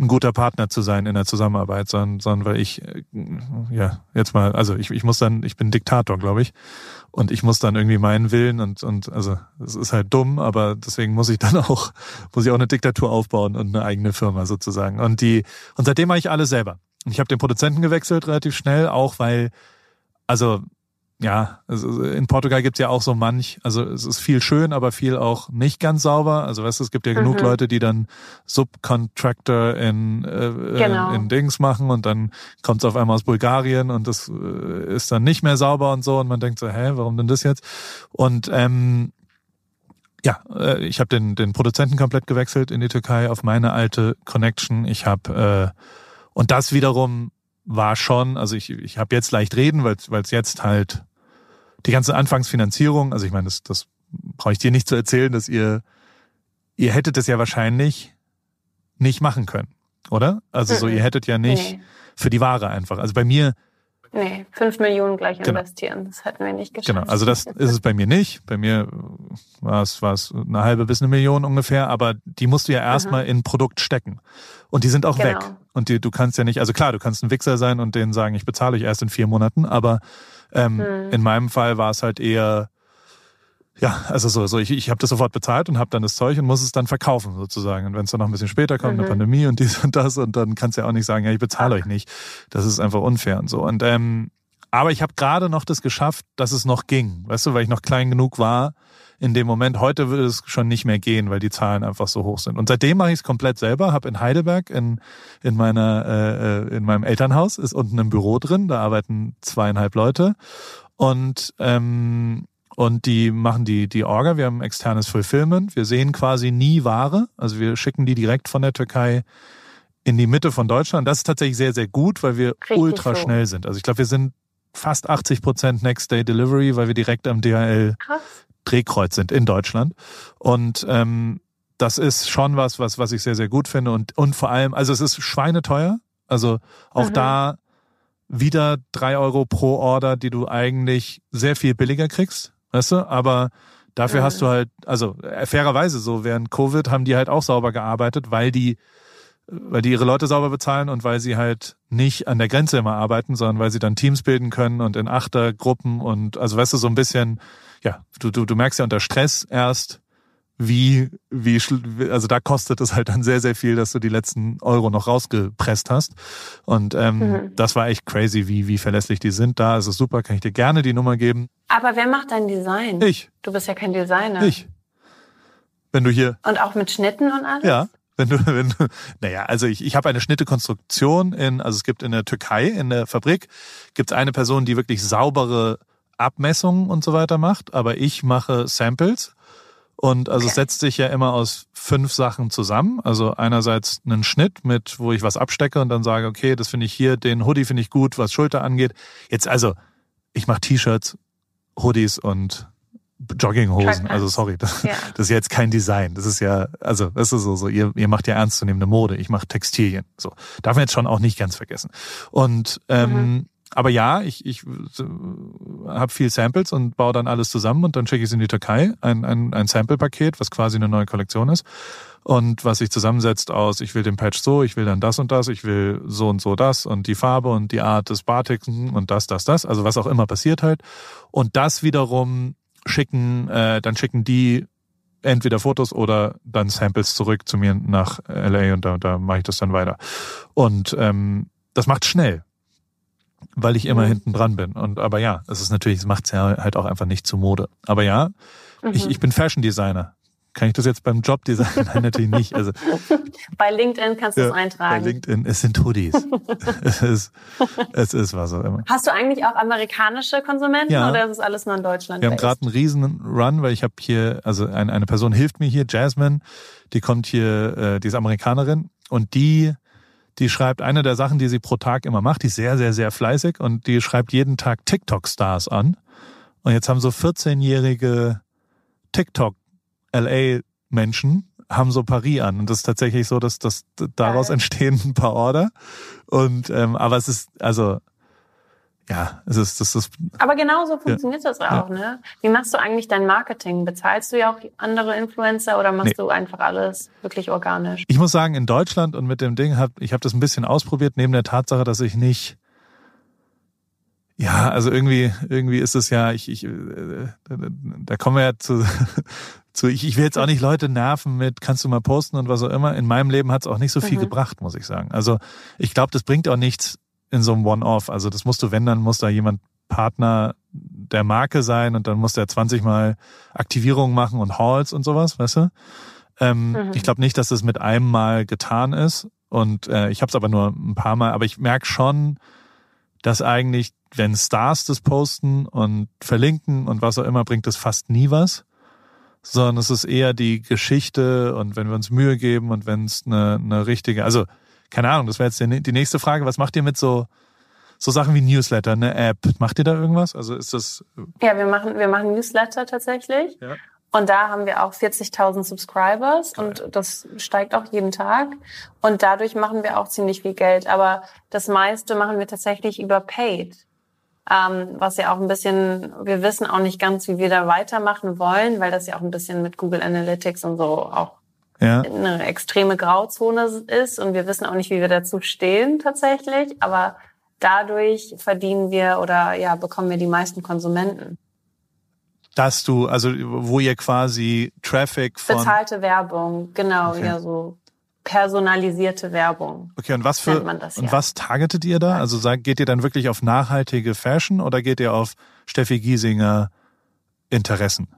ein guter Partner zu sein in der Zusammenarbeit, sondern, sondern weil ich, äh, ja, jetzt mal, also ich, ich muss dann, ich bin Diktator, glaube ich. Und ich muss dann irgendwie meinen Willen und, und also es ist halt dumm, aber deswegen muss ich dann auch, muss ich auch eine Diktatur aufbauen und eine eigene Firma sozusagen. Und die, und seitdem mache ich alles selber. Und ich habe den Produzenten gewechselt relativ schnell, auch weil, also ja, also in Portugal gibt's ja auch so manch, also es ist viel schön, aber viel auch nicht ganz sauber. Also weißt du, es gibt ja genug mhm. Leute, die dann Subcontractor in, äh, genau. in Dings machen und dann kommt's auf einmal aus Bulgarien und das äh, ist dann nicht mehr sauber und so und man denkt so, hä, warum denn das jetzt? Und ähm, ja, äh, ich habe den, den Produzenten komplett gewechselt in die Türkei auf meine alte Connection. Ich habe äh, und das wiederum war schon, also ich, ich habe jetzt leicht reden, weil es jetzt halt die ganze Anfangsfinanzierung, also ich meine, das, das brauche ich dir nicht zu erzählen, dass ihr, ihr hättet es ja wahrscheinlich nicht machen können, oder? Also so, ihr hättet ja nicht nee. für die Ware einfach. Also bei mir.
Nee, fünf Millionen gleich genau. investieren, das hätten wir nicht geschafft.
Genau, also das ist es bei mir nicht. Bei mir war es, war es eine halbe bis eine Million ungefähr, aber die musst du ja erstmal in ein Produkt stecken. Und die sind auch genau. weg. Und die, du kannst ja nicht, also klar, du kannst ein Wichser sein und denen sagen, ich bezahle euch erst in vier Monaten, aber ähm, mhm. In meinem Fall war es halt eher, ja, also so, so ich, ich habe das sofort bezahlt und habe dann das Zeug und muss es dann verkaufen sozusagen. Und wenn es dann noch ein bisschen später kommt, mhm. eine Pandemie und dies und das, und dann kannst du ja auch nicht sagen, ja, ich bezahle euch nicht. Das ist einfach unfair und so. Und ähm, aber ich habe gerade noch das geschafft, dass es noch ging, weißt du, weil ich noch klein genug war, in dem Moment. Heute würde es schon nicht mehr gehen, weil die Zahlen einfach so hoch sind. Und seitdem mache ich es komplett selber. Habe in Heidelberg in in meiner äh, äh, in meinem Elternhaus ist unten ein Büro drin. Da arbeiten zweieinhalb Leute und ähm, und die machen die die Orga. Wir haben externes Fulfillment. Wir sehen quasi nie Ware. Also wir schicken die direkt von der Türkei in die Mitte von Deutschland. Das ist tatsächlich sehr, sehr gut, weil wir Richtig ultra so. schnell sind. Also ich glaube, wir sind fast 80 Prozent Next Day Delivery, weil wir direkt am DHL Krass. Drehkreuz sind in Deutschland. Und ähm, das ist schon was, was, was ich sehr, sehr gut finde. Und, und vor allem, also es ist schweineteuer. Also auch mhm. da wieder drei Euro pro Order, die du eigentlich sehr viel billiger kriegst, weißt du? Aber dafür mhm. hast du halt, also äh, fairerweise so, während Covid haben die halt auch sauber gearbeitet, weil die, weil die ihre Leute sauber bezahlen und weil sie halt nicht an der Grenze immer arbeiten, sondern weil sie dann Teams bilden können und in Achtergruppen und also weißt du, so ein bisschen ja, du, du, du merkst ja unter Stress erst, wie, wie, also da kostet es halt dann sehr, sehr viel, dass du die letzten Euro noch rausgepresst hast. Und ähm, mhm. das war echt crazy, wie, wie verlässlich die sind. Da ist es super, kann ich dir gerne die Nummer geben.
Aber wer macht dein Design?
Ich.
Du bist ja kein Designer.
Ich. Wenn du hier.
Und auch mit Schnitten und alles?
Ja. Wenn du, wenn du, naja, also ich, ich habe eine Schnittekonstruktion in, also es gibt in der Türkei, in der Fabrik, gibt es eine Person, die wirklich saubere Abmessungen und so weiter macht, aber ich mache Samples. Und also okay. es setzt sich ja immer aus fünf Sachen zusammen. Also einerseits einen Schnitt mit, wo ich was abstecke und dann sage, okay, das finde ich hier, den Hoodie finde ich gut, was Schulter angeht. Jetzt also, ich mache T-Shirts, Hoodies und Jogginghosen. Also sorry, das, ja. das, ist jetzt kein Design. Das ist ja, also das ist so, so ihr, ihr macht ja ernstzunehmende Mode. Ich mache Textilien. So darf man jetzt schon auch nicht ganz vergessen. Und ähm, mhm aber ja, ich, ich habe viel Samples und baue dann alles zusammen und dann schicke ich es in die Türkei, ein, ein, ein Sample-Paket, was quasi eine neue Kollektion ist. Und was sich zusammensetzt aus, ich will den Patch so, ich will dann das und das, ich will so und so das und die Farbe und die Art des Batiks und das, das, das, also was auch immer passiert halt. Und das wiederum schicken, äh, dann schicken die entweder Fotos oder dann Samples zurück zu mir nach LA und da, da mache ich das dann weiter. Und ähm, das macht schnell weil ich immer mhm. hinten dran bin. Und aber ja, es ist natürlich, es macht es ja halt auch einfach nicht zu Mode. Aber ja, mhm. ich, ich bin Fashion Designer. Kann ich das jetzt beim Job designen? Nein, natürlich nicht. Also,
bei LinkedIn kannst du ja, es eintragen.
Bei LinkedIn, es sind Hoodies. es, ist, es ist was auch immer.
Hast du eigentlich auch amerikanische Konsumenten ja. oder ist es alles nur in Deutschland?
Wir haben gerade einen riesen Run, weil ich habe hier, also eine, eine Person hilft mir hier, Jasmine, die kommt hier, äh, die ist Amerikanerin und die die schreibt eine der Sachen, die sie pro Tag immer macht, die ist sehr, sehr, sehr fleißig und die schreibt jeden Tag TikTok-Stars an. Und jetzt haben so 14-jährige TikTok-LA-Menschen haben so Paris an. Und das ist tatsächlich so, dass, dass daraus entstehen ein paar Order. Und ähm, aber es ist, also ja, es ist, das ist
Aber genau so funktioniert das auch, ne? Wie machst du eigentlich dein Marketing? Bezahlst du ja auch andere Influencer oder machst
Nee.
du einfach alles wirklich organisch?
Ich muss sagen, in Deutschland und mit dem Ding hab ich habe das ein bisschen ausprobiert, neben der Tatsache, dass ich nicht ja, also irgendwie irgendwie ist es ja, ich, ich äh, da kommen wir ja zu, zu ich, ich will jetzt auch nicht Leute nerven mit, kannst du mal posten und was auch immer. In meinem Leben hat es auch nicht so viel
Mhm.
gebracht, muss ich sagen. Also ich glaube, das bringt auch nichts in so einem One-Off. Also das musst du, wenn, dann muss da jemand Partner der Marke sein und dann muss der 20 Mal Aktivierungen machen und Halls und sowas, weißt du? Ähm,
Mhm.
Ich glaube nicht, dass das mit einem Mal getan ist. Und äh, ich habe es aber nur ein paar Mal. Aber ich merke schon, dass eigentlich, wenn Stars das posten und verlinken und was auch immer, bringt das fast nie was. Sondern es ist eher die Geschichte und wenn wir uns Mühe geben und wenn es eine, eine richtige, also keine Ahnung, das wäre jetzt die, die nächste Frage. Was macht ihr mit so, so Sachen wie Newsletter, eine App? Macht ihr da irgendwas? Also ist das,
Ja, wir machen, wir machen Newsletter tatsächlich.
Ja.
Und da haben wir auch 40.000 Subscribers
Geil.
und das steigt auch jeden Tag. Und dadurch machen wir auch ziemlich viel Geld. Aber das meiste machen wir tatsächlich über Paid. Ähm, was ja auch ein bisschen, wir wissen auch nicht ganz, wie wir da weitermachen wollen, weil das ja auch ein bisschen mit Google Analytics und so auch
ja?
eine extreme Grauzone ist und wir wissen auch nicht, wie wir dazu stehen tatsächlich, aber dadurch verdienen wir oder ja, bekommen wir die meisten Konsumenten.
Dass du, also wo ihr quasi Traffic von.
Bezahlte Werbung, genau,
Okay.
ja, so personalisierte Werbung.
Okay, und was für
das,
und
ja.
was targetet ihr da? Also sagt, geht ihr dann wirklich auf nachhaltige Fashion oder geht ihr auf Steffi Giesinger Interessen?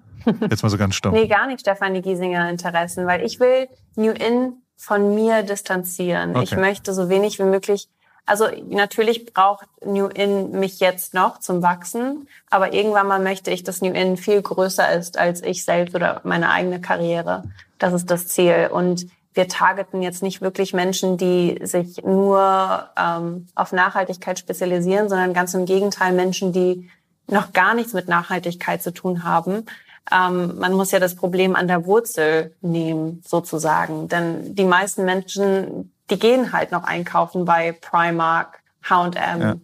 Jetzt mal so ganz stumm.
Nee, gar nicht Stefanie Giesinger Interessen, weil ich will New In von mir distanzieren.
Okay.
Ich möchte so wenig wie möglich, also natürlich braucht New In mich jetzt noch zum Wachsen, aber irgendwann mal möchte ich, dass New In viel größer ist als ich selbst oder meine eigene Karriere. Das ist das Ziel. Und wir targeten jetzt nicht wirklich Menschen, die sich nur ähm, auf Nachhaltigkeit spezialisieren, sondern ganz im Gegenteil Menschen, die noch gar nichts mit Nachhaltigkeit zu tun haben. Ähm, man muss ja das Problem an der Wurzel nehmen, sozusagen. Denn die meisten Menschen, die gehen halt noch einkaufen bei Primark, H&M,
Ja.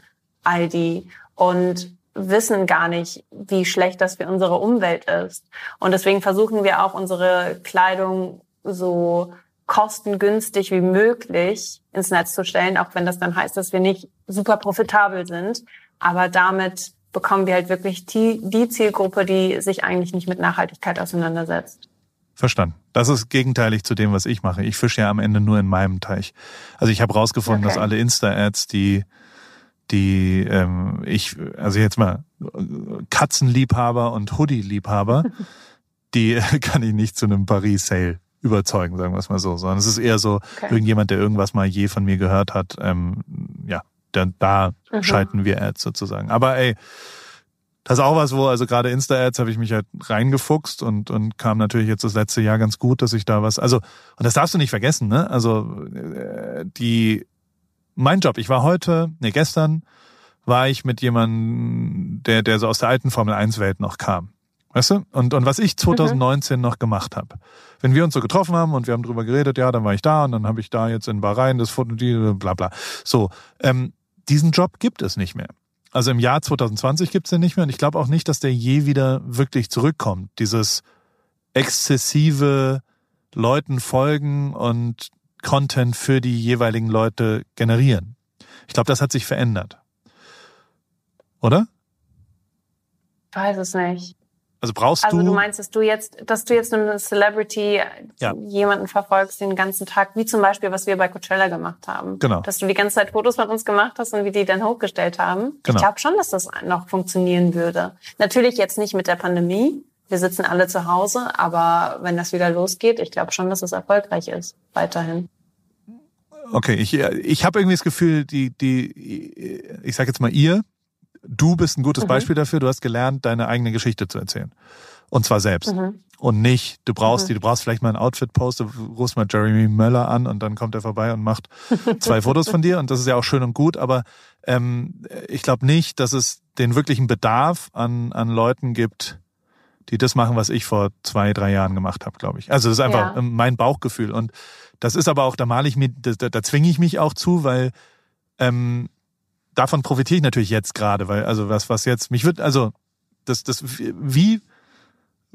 Aldi und wissen gar nicht, wie schlecht das für unsere Umwelt ist. Und deswegen versuchen wir auch unsere Kleidung so kostengünstig wie möglich ins Netz zu stellen, auch wenn das dann heißt, dass wir nicht super profitabel sind. Aber damit bekommen wir halt wirklich die, die Zielgruppe, die sich eigentlich nicht mit Nachhaltigkeit auseinandersetzt.
Verstanden. Das ist gegenteilig zu dem, was ich mache. Ich fische ja am Ende nur in meinem Teich. Also ich habe rausgefunden,
Okay.
dass alle Insta-Ads, die die ähm, ich, also jetzt mal Katzenliebhaber und Hoodie-Liebhaber, die kann ich nicht zu einem Paris-Sale überzeugen, sagen wir es mal so, sondern es ist eher so,
Okay.
irgendjemand, der irgendwas mal je von mir gehört hat, ähm, ja, da, da
Mhm.
schalten wir Ads sozusagen. Aber ey, das ist auch was, wo, also gerade Insta-Ads habe ich mich halt reingefuchst und, und kam natürlich jetzt das letzte Jahr ganz gut, dass ich da was, also, und das darfst du nicht vergessen, ne? Also, äh, die, mein Job, ich war heute, nee, gestern war ich mit jemandem, der, der so aus der alten Formel 1 Welt noch kam. Weißt du? Und, und was ich 2019 noch gemacht habe. Wenn wir uns so getroffen haben und wir haben drüber geredet, ja, dann war ich da und dann habe ich da jetzt in Bahrain das Foto, die, bla bla. So, ähm, diesen Job gibt es nicht mehr. Also im Jahr 2020 gibt es den nicht mehr und ich glaube auch nicht, dass der je wieder wirklich zurückkommt. Dieses exzessive Leuten folgen und Content für die jeweiligen Leute generieren. Ich glaube, das hat sich verändert. Oder?
Ich weiß es nicht.
Also brauchst
Also
du.
du meinst, dass du jetzt, dass du jetzt eine Celebrity,
Ja.
jemanden verfolgst den ganzen Tag, wie zum Beispiel, was wir bei Coachella gemacht haben.
Genau.
Dass du die ganze Zeit Fotos von uns gemacht hast und wir die dann hochgestellt haben.
Genau.
Ich glaube schon, dass das noch funktionieren würde. Natürlich jetzt nicht mit der Pandemie. Wir sitzen alle zu Hause, aber wenn das wieder losgeht, ich glaube schon, dass es erfolgreich ist. Weiterhin.
Okay, ich, ich habe irgendwie das Gefühl, die, die, ich sag jetzt mal ihr, du bist ein gutes
Mhm.
Beispiel dafür, du hast gelernt, deine eigene Geschichte zu erzählen. Und zwar selbst.
Mhm.
Und nicht, du brauchst
Mhm.
die, du brauchst vielleicht mal ein Outfit-Post, du rufst mal Jeremy Möller an und dann kommt er vorbei und macht zwei Fotos von dir und das ist ja auch schön und gut, aber ähm, ich glaube nicht, dass es den wirklichen Bedarf an, an Leuten gibt, die das machen, was ich vor zwei, drei Jahren gemacht habe, glaube ich. Also das ist einfach
Ja.
mein Bauchgefühl. Und das ist aber auch, da male ich mir, da, da, da zwinge ich mich auch zu, weil ähm, davon profitiere ich natürlich jetzt gerade, weil also was, was jetzt, mich wird, also das, das, wie,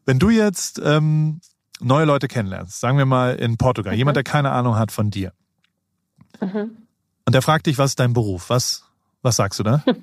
wenn du jetzt ähm, neue Leute kennenlernst, sagen wir mal in Portugal, jemand, der keine Ahnung hat von dir,
Mhm.
und der fragt dich, was ist dein Beruf? Was, was sagst du da?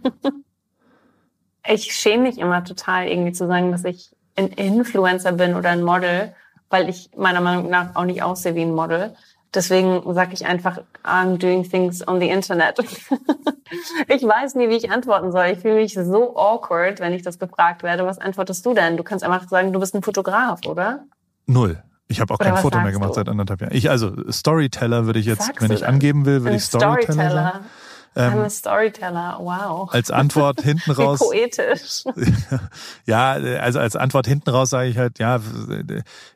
Ich schäme mich immer total, irgendwie zu sagen, dass ich ein Influencer bin oder ein Model, weil ich meiner Meinung nach auch nicht aussehe wie ein Model. Deswegen sage ich einfach, I'm doing things on the Internet. ich weiß nie, wie ich antworten soll. Ich fühle mich so awkward, wenn ich das gefragt werde. Was antwortest du denn? Du kannst einfach sagen, du bist ein Fotograf, oder?
Null. Ich habe auch
Oder
kein Foto mehr gemacht
du?
seit anderthalb Jahren. Ich, also Storyteller würde ich jetzt,
Sagst
wenn ich angeben will, würde ich Storyteller sagen.
I'm
Ähm,
a Storyteller. Wow.
als Antwort hinten
Wie
raus.
poetisch.
Ja, also als Antwort hinten raus sage ich halt, ja,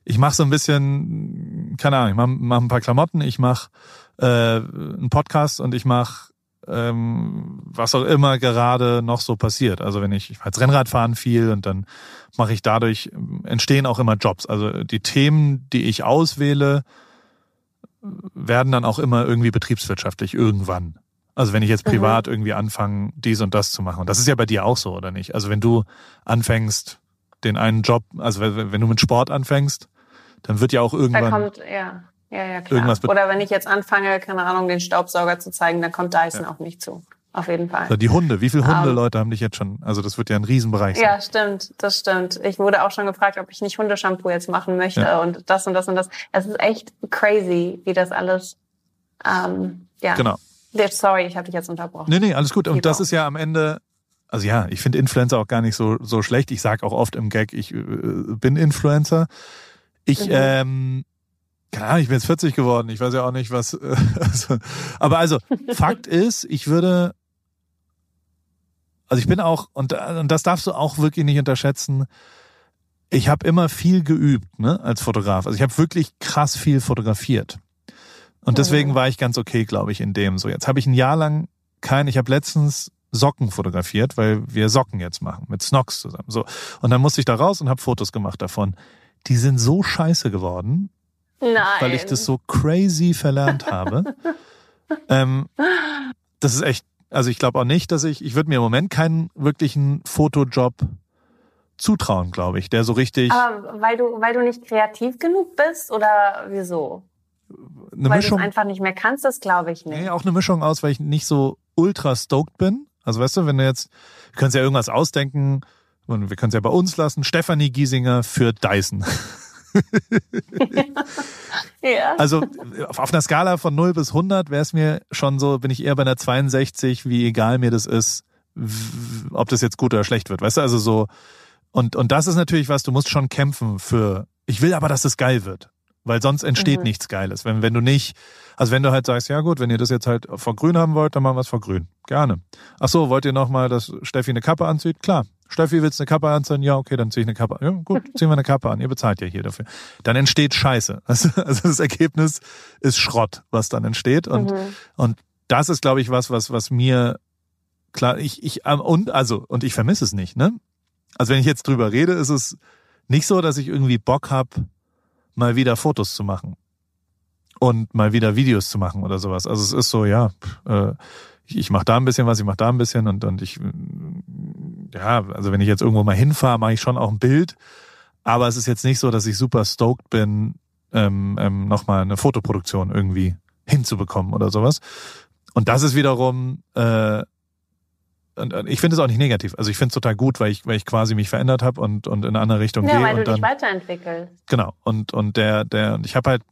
ich mache so ein bisschen, keine Ahnung, ich mache mach ein paar Klamotten, ich mache äh, einen Podcast und ich mache ähm, was auch immer gerade noch so passiert. Also wenn ich, ich mache jetzt Rennradfahren viel und dann mache ich dadurch, entstehen auch immer Jobs. Also die Themen, die ich auswähle, werden dann auch immer irgendwie betriebswirtschaftlich irgendwann. Also wenn ich jetzt
Mhm.
privat irgendwie anfange, dies und das zu machen. Und das ist ja bei dir auch so, oder nicht? Also wenn du anfängst, den einen Job, also wenn du mit Sport anfängst, dann wird ja auch
Da
irgendwann.
kommt, ja, ja, ja, klar.
Irgendwas
Oder wenn ich jetzt anfange, keine Ahnung, den Staubsauger zu zeigen, dann kommt Dyson auf mich zu. Auf jeden Fall.
Also die Hunde, wie viele Hundeleute
Ähm,
Leute haben dich jetzt schon? Also das wird ja ein Riesenbereich sein.
Ja, stimmt, das stimmt. Ich wurde auch schon gefragt, ob ich nicht Hundeshampoo jetzt machen möchte
Ja.
und das und das und das. Es ist echt crazy, wie das alles. Ähm, ja.
Genau.
Sorry, ich habe dich jetzt unterbrochen.
Nee, nee, alles gut. Und das ist ja am Ende, also ja, ich finde Influencer auch gar nicht so, so schlecht. Ich sage auch oft im Gag, ich äh, bin Influencer. Ich,
Mhm.
ähm, keine Ahnung, ich bin jetzt 40 geworden. Ich weiß ja auch nicht, was. Äh, also, aber also, Fakt ist, ich würde. Also ich bin auch, und, und das darfst du auch wirklich nicht unterschätzen, ich habe immer viel geübt, ne, als Fotograf. Also ich habe wirklich krass viel fotografiert. Und deswegen war ich ganz okay, glaube ich, in dem so. Jetzt habe ich ein Jahr lang kein, ich habe letztens Socken fotografiert, weil wir Socken jetzt machen mit Snox zusammen. So und dann musste ich da raus und habe Fotos gemacht davon. Die sind so scheiße geworden,
Nein.
weil ich das so crazy verlernt habe. ähm, das ist echt, also ich glaube auch nicht, dass ich, ich würde mir im Moment keinen wirklichen Fotojob zutrauen, glaube ich, der so richtig
Aber weil du, weil du nicht kreativ genug bist oder wieso?
Eine
weil
Mischung.
du es einfach nicht mehr kannst, das glaube ich nicht.
Nee, auch eine Mischung aus, weil ich nicht so ultra stoked bin. Also weißt du, wenn du jetzt, wir können ja irgendwas ausdenken und wir können es ja bei uns lassen. Stefanie Giesinger für Dyson.
Ja.
Also auf, einer Skala von 0 bis 100 wäre es mir schon so, bin ich eher bei einer 62, wie egal mir das ist, ob das jetzt gut oder schlecht wird. Weißt du, also so, und, und das ist natürlich was, du musst schon kämpfen für, ich will aber, dass es geil wird. Weil sonst entsteht
Mhm.
nichts Geiles. Wenn, wenn du nicht, also wenn du halt sagst, ja gut, wenn ihr das jetzt halt vor grün haben wollt, dann machen wir es vor grün. Gerne. Ach so, wollt ihr nochmal, dass Steffi eine Kappe anzieht? Klar. Steffi, willst du eine Kappe anziehen? Ja, okay, dann ziehe ich eine Kappe. Ja, gut, ziehen wir eine Kappe an. Ihr bezahlt ja hier dafür. Dann entsteht Scheiße. Also, also das Ergebnis ist Schrott, was dann entsteht. Und,
Mhm.
und das ist, glaube ich, was, was, was mir klar, ich, ich, ähm, und, also, und ich vermisse es nicht, ne? Also wenn ich jetzt drüber rede, ist es nicht so, dass ich irgendwie Bock hab, mal wieder Fotos zu machen. Und mal wieder Videos zu machen oder sowas. Also es ist so, ja, äh, ich, ich mache da ein bisschen was, ich mache da ein bisschen und, und ich, mm, ja, also wenn ich jetzt irgendwo mal hinfahre, mache ich schon auch ein Bild. Aber es ist jetzt nicht so, dass ich super stoked bin, ähm, ähm, nochmal eine Fotoproduktion irgendwie hinzubekommen oder sowas. Und das ist wiederum, äh, und, und ich finde es auch nicht negativ. Also ich finde es total gut, weil ich, weil ich quasi mich verändert habe und, und in eine andere Richtung
Ja,
gehe.
weil
und
du
dann,
dich weiterentwickelst.
Genau. Und, und der, der, ich habe halt,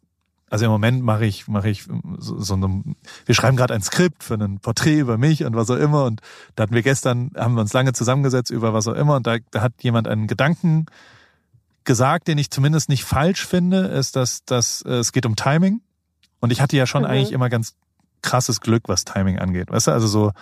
also im Moment mache ich, mache ich so, so eine, wir schreiben gerade ein Skript für ein Porträt über mich und was auch immer. Und da hatten wir gestern, haben wir uns lange zusammengesetzt über was auch immer. Und da, da hat jemand einen Gedanken gesagt, den ich zumindest nicht falsch finde, ist, dass, dass äh, es geht um Timing. Und ich hatte ja schon
Mhm.
eigentlich immer ganz krasses Glück, was Timing angeht. Weißt du, also so,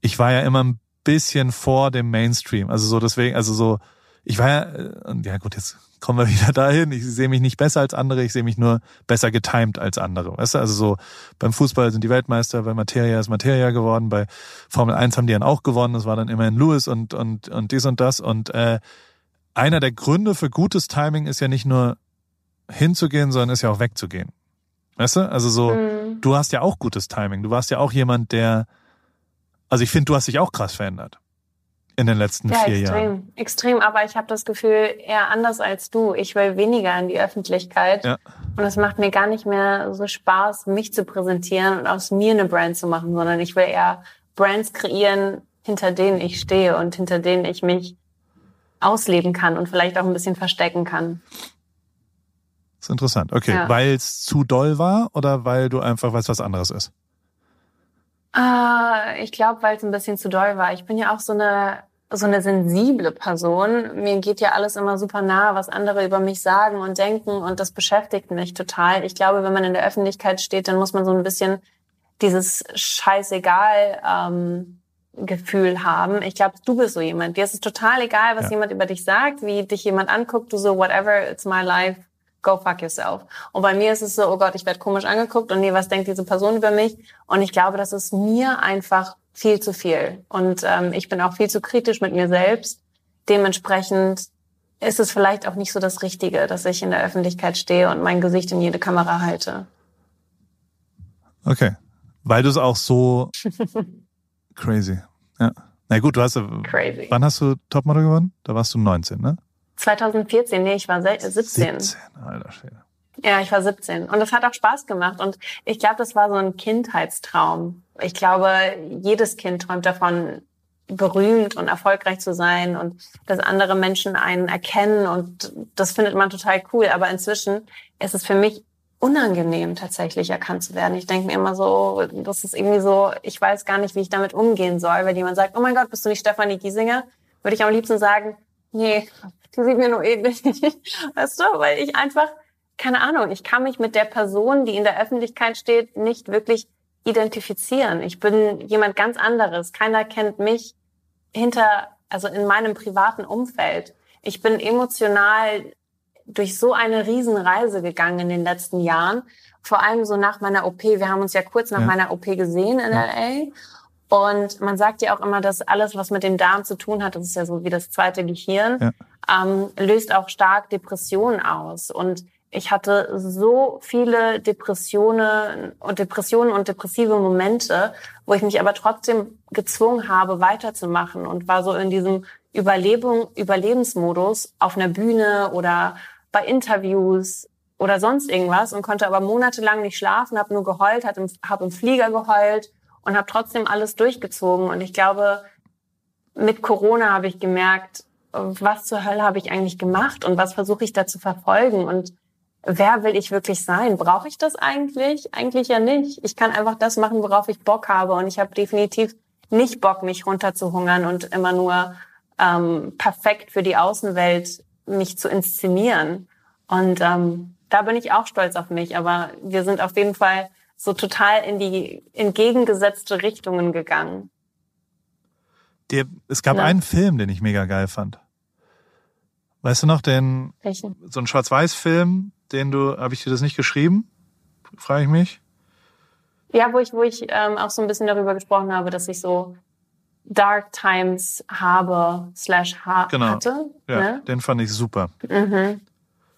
ich war ja immer ein bisschen vor dem Mainstream. Also so deswegen, also so, ich war ja, äh, ja gut, jetzt kommen wir wieder dahin. Ich sehe mich nicht besser als andere, ich sehe mich nur besser getimed als andere. Weißt du, also so beim Fußball sind die Weltmeister, bei Materia ist Materia geworden, bei Formel 1 haben die dann auch gewonnen, das war dann immerhin Lewis und, und, und dies und das. Und äh, einer der Gründe für gutes Timing ist ja nicht nur hinzugehen, sondern ist ja auch wegzugehen. Weißt du? Also so, mhm. du hast ja auch gutes Timing. Du warst ja auch jemand, der, also ich finde, du hast dich auch krass verändert in den letzten ja, vier
extrem,
Jahren.
Extrem, aber ich habe das Gefühl, eher anders als du. Ich will weniger in die Öffentlichkeit. Ja. Und es macht mir gar nicht mehr so Spaß, mich zu präsentieren und aus mir eine Brand zu machen, sondern ich will eher Brands kreieren, hinter denen ich stehe und hinter denen ich mich ausleben kann und vielleicht auch ein bisschen verstecken kann.
Das ist interessant. Okay, ja. weil es zu doll war oder weil du einfach weißt, was anderes ist?
Äh, ich glaube, weil es ein bisschen zu doll war. Ich bin ja auch so eine so eine sensible Person. Mir geht ja alles immer super nah, was andere über mich sagen und denken und das beschäftigt mich total. Ich glaube, wenn man in der Öffentlichkeit steht, dann muss man so ein bisschen dieses scheißegal ähm, Gefühl haben. Ich glaube, du bist so jemand. Dir ist es total egal, was ja. jemand über dich sagt, wie dich jemand anguckt. Du so, whatever, it's my life, go fuck yourself. Und bei mir ist es so, oh Gott, ich werde komisch angeguckt und nee, was denkt diese Person über mich? Und ich glaube, das ist mir einfach viel zu viel. Und ähm, ich bin auch viel zu kritisch mit mir selbst. Dementsprechend ist es vielleicht auch nicht so das Richtige, dass ich in der Öffentlichkeit stehe und mein Gesicht in jede Kamera halte.
Okay. Weil du es auch so crazy. Ja. Na gut, du hast Crazy. Wann hast du Topmodel gewonnen? Da warst du 19, ne?
2014, nee, ich war 17. 17, alter Schwede. Ja, ich war 17 und es hat auch Spaß gemacht und ich glaube, das war so ein Kindheitstraum. Ich glaube, jedes Kind träumt davon, berühmt und erfolgreich zu sein und dass andere Menschen einen erkennen und das findet man total cool. Aber inzwischen ist es für mich unangenehm, tatsächlich erkannt zu werden. Ich denke mir immer so, das ist irgendwie so, ich weiß gar nicht, wie ich damit umgehen soll. Wenn jemand sagt, oh mein Gott, bist du nicht Stefanie Giesinger? Würde ich am liebsten sagen, nee, die sieht mir nur ähnlich. Weißt du, weil ich einfach keine Ahnung, ich kann mich mit der Person, die in der Öffentlichkeit steht, nicht wirklich identifizieren. Ich bin jemand ganz anderes. Keiner kennt mich hinter, also in meinem privaten Umfeld. Ich bin emotional durch so eine Riesenreise gegangen in den letzten Jahren. Vor allem so nach meiner OP. Wir haben uns ja kurz nach ja. meiner OP gesehen in ja. LA. Und man sagt ja auch immer, dass alles, was mit dem Darm zu tun hat, das ist ja so wie das zweite Gehirn, ja. Ähm, löst auch stark Depressionen aus. Und ich hatte so viele Depressionen und Depressionen und depressive Momente, wo ich mich aber trotzdem gezwungen habe, weiterzumachen und war so in diesem Überlebung, Überlebensmodus auf einer Bühne oder bei Interviews oder sonst irgendwas und konnte aber monatelang nicht schlafen, habe nur geheult, habe im, hab im Flieger geheult und habe trotzdem alles durchgezogen. Und ich glaube, mit Corona habe ich gemerkt, was zur Hölle habe ich eigentlich gemacht und was versuche ich da zu verfolgen und wer will ich wirklich sein? Brauche ich das eigentlich? Eigentlich ja nicht. Ich kann einfach das machen, worauf ich Bock habe. Und ich habe definitiv nicht Bock, mich runterzuhungern und immer nur ähm, perfekt für die Außenwelt mich zu inszenieren. Und ähm, da bin ich auch stolz auf mich. Aber wir sind auf jeden Fall so total in die entgegengesetzte Richtungen gegangen.
Der, es gab ja. einen Film, den ich mega geil fand. Weißt du noch, den Welchen? so ein Schwarz-Weiß-Film, den du, habe ich dir das nicht geschrieben? Frage ich mich.
Ja, wo ich, wo ich ähm, auch so ein bisschen darüber gesprochen habe, dass ich so Dark Times habe slash ha genau. hatte.
Ja, ne? den fand ich super.
Mhm.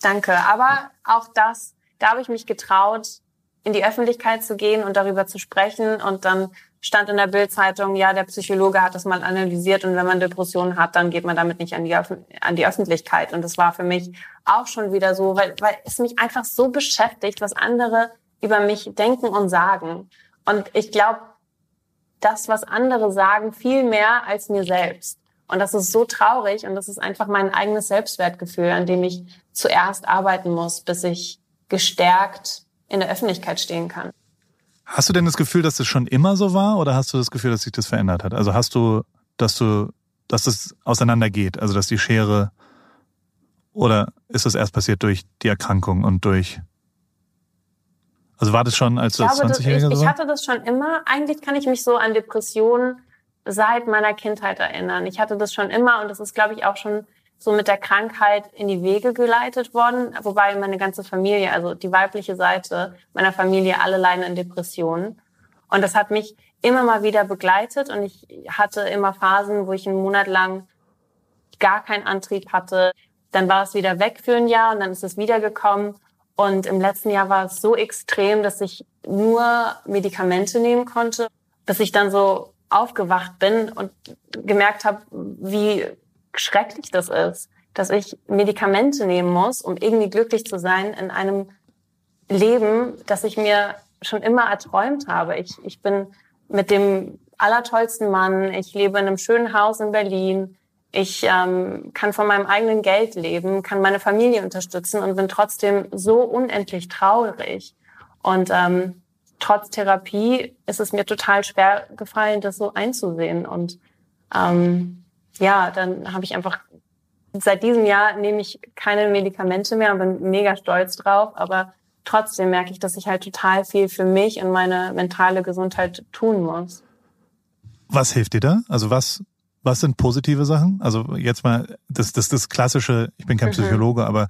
Danke. Aber auch das, da habe ich mich getraut, in die Öffentlichkeit zu gehen und darüber zu sprechen und dann stand in der Bildzeitung, ja, der Psychologe hat das mal analysiert und wenn man Depressionen hat, dann geht man damit nicht an die, an die Öffentlichkeit. Und das war für mich auch schon wieder so, weil, weil es mich einfach so beschäftigt, was andere über mich denken und sagen. Und ich glaube, das, was andere sagen, viel mehr als mir selbst. Und das ist so traurig und das ist einfach mein eigenes Selbstwertgefühl, an dem ich zuerst arbeiten muss, bis ich gestärkt in der Öffentlichkeit stehen kann.
Hast du denn das Gefühl, dass das schon immer so war oder hast du das Gefühl, dass sich das verändert hat? Also hast du, dass du, dass das auseinandergeht, also dass die Schere oder ist das erst passiert durch die Erkrankung und durch also war das schon als du 20-Jähriger
so? Ich, ich hatte das schon immer. Eigentlich kann ich mich so an Depressionen seit meiner Kindheit erinnern. Ich hatte das schon immer und das ist, glaube ich, auch schon so mit der Krankheit in die Wege geleitet worden, wobei meine ganze Familie, also die weibliche Seite meiner Familie, alle leiden an Depressionen. Und das hat mich immer mal wieder begleitet und ich hatte immer Phasen, wo ich einen Monat lang gar keinen Antrieb hatte. Dann war es wieder weg für ein Jahr und dann ist es wiedergekommen. Und im letzten Jahr war es so extrem, dass ich nur Medikamente nehmen konnte, bis ich dann so aufgewacht bin und gemerkt habe, wie schrecklich das ist, dass ich Medikamente nehmen muss, um irgendwie glücklich zu sein in einem Leben, das ich mir schon immer erträumt habe. Ich, ich bin mit dem allertollsten Mann, ich lebe in einem schönen Haus in Berlin, ich ähm, kann von meinem eigenen Geld leben, kann meine Familie unterstützen und bin trotzdem so unendlich traurig. Und ähm, trotz Therapie ist es mir total schwer gefallen, das so einzusehen. Und ähm, ja, dann habe ich einfach seit diesem Jahr nehme ich keine Medikamente mehr und bin mega stolz drauf. Aber trotzdem merke ich, dass ich halt total viel für mich und meine mentale Gesundheit tun muss.
Was hilft dir da? Also was was sind positive Sachen? Also jetzt mal das, das, das klassische, ich bin kein mhm. Psychologe, aber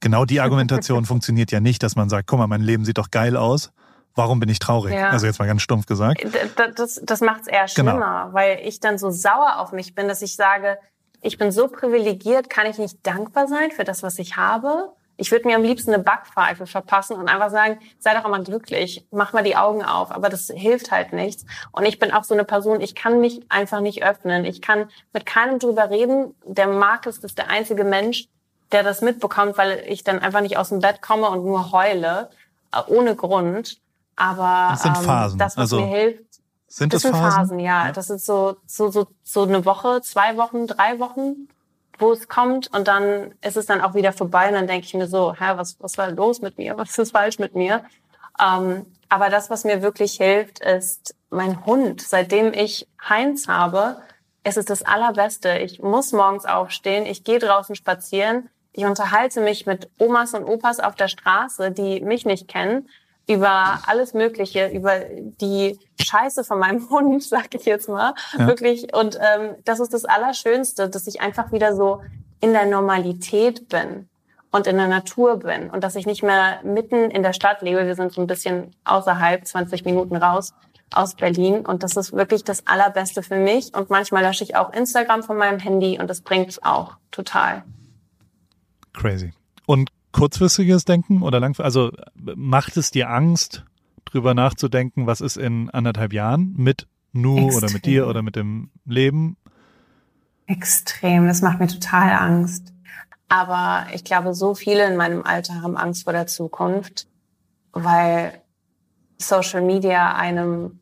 genau die Argumentation funktioniert ja nicht, dass man sagt, guck mal, mein Leben sieht doch geil aus. Warum bin ich traurig? Ja. Also jetzt mal ganz stumpf gesagt.
Das, das, das macht es eher genau. schlimmer, genau. weil ich dann so sauer auf mich bin, dass ich sage, ich bin so privilegiert, kann ich nicht dankbar sein für das, was ich habe? Ich würde mir am liebsten eine Backpfeife verpassen und einfach sagen, sei doch mal glücklich, mach mal die Augen auf. Aber das hilft halt nichts. Und ich bin auch so eine Person, ich kann mich einfach nicht öffnen. Ich kann mit keinem drüber reden. Der Markus ist der einzige Mensch, der das mitbekommt, weil ich dann einfach nicht aus dem Bett komme und nur heule, äh, ohne Grund. Aber
das, sind Phasen.
Ähm, das was
also
mir hilft,
sind das, das sind Phasen? Phasen
ja. ja. Das ist so, so, so, so eine Woche, zwei Wochen, drei Wochen wo es kommt und dann ist es dann auch wieder vorbei und dann denke ich mir so, hä, was, was war los mit mir? Was ist falsch mit mir? Ähm, aber das, was mir wirklich hilft, ist mein Hund. Seitdem ich Heinz habe, ist es das Allerbeste. Ich muss morgens aufstehen, ich gehe draußen spazieren, ich unterhalte mich mit Omas und Opas auf der Straße, die mich nicht kennen über alles Mögliche, über die Scheiße von meinem Hund, sag ich jetzt mal, ja. wirklich. Und ähm, das ist das Allerschönste, dass ich einfach wieder so in der Normalität bin und in der Natur bin und dass ich nicht mehr mitten in der Stadt lebe. Wir sind so ein bisschen außerhalb, 20 Minuten raus aus Berlin und das ist wirklich das Allerbeste für mich. Und manchmal lösche ich auch Instagram von meinem Handy und das bringt auch total.
Crazy. Und kurzfristiges Denken oder langfristig? Also macht es dir Angst, drüber nachzudenken, was ist in anderthalb Jahren mit Nu Extrem. oder mit dir oder mit dem Leben?
Extrem, das macht mir total Angst. Aber ich glaube, so viele in meinem Alter haben Angst vor der Zukunft, weil Social Media einem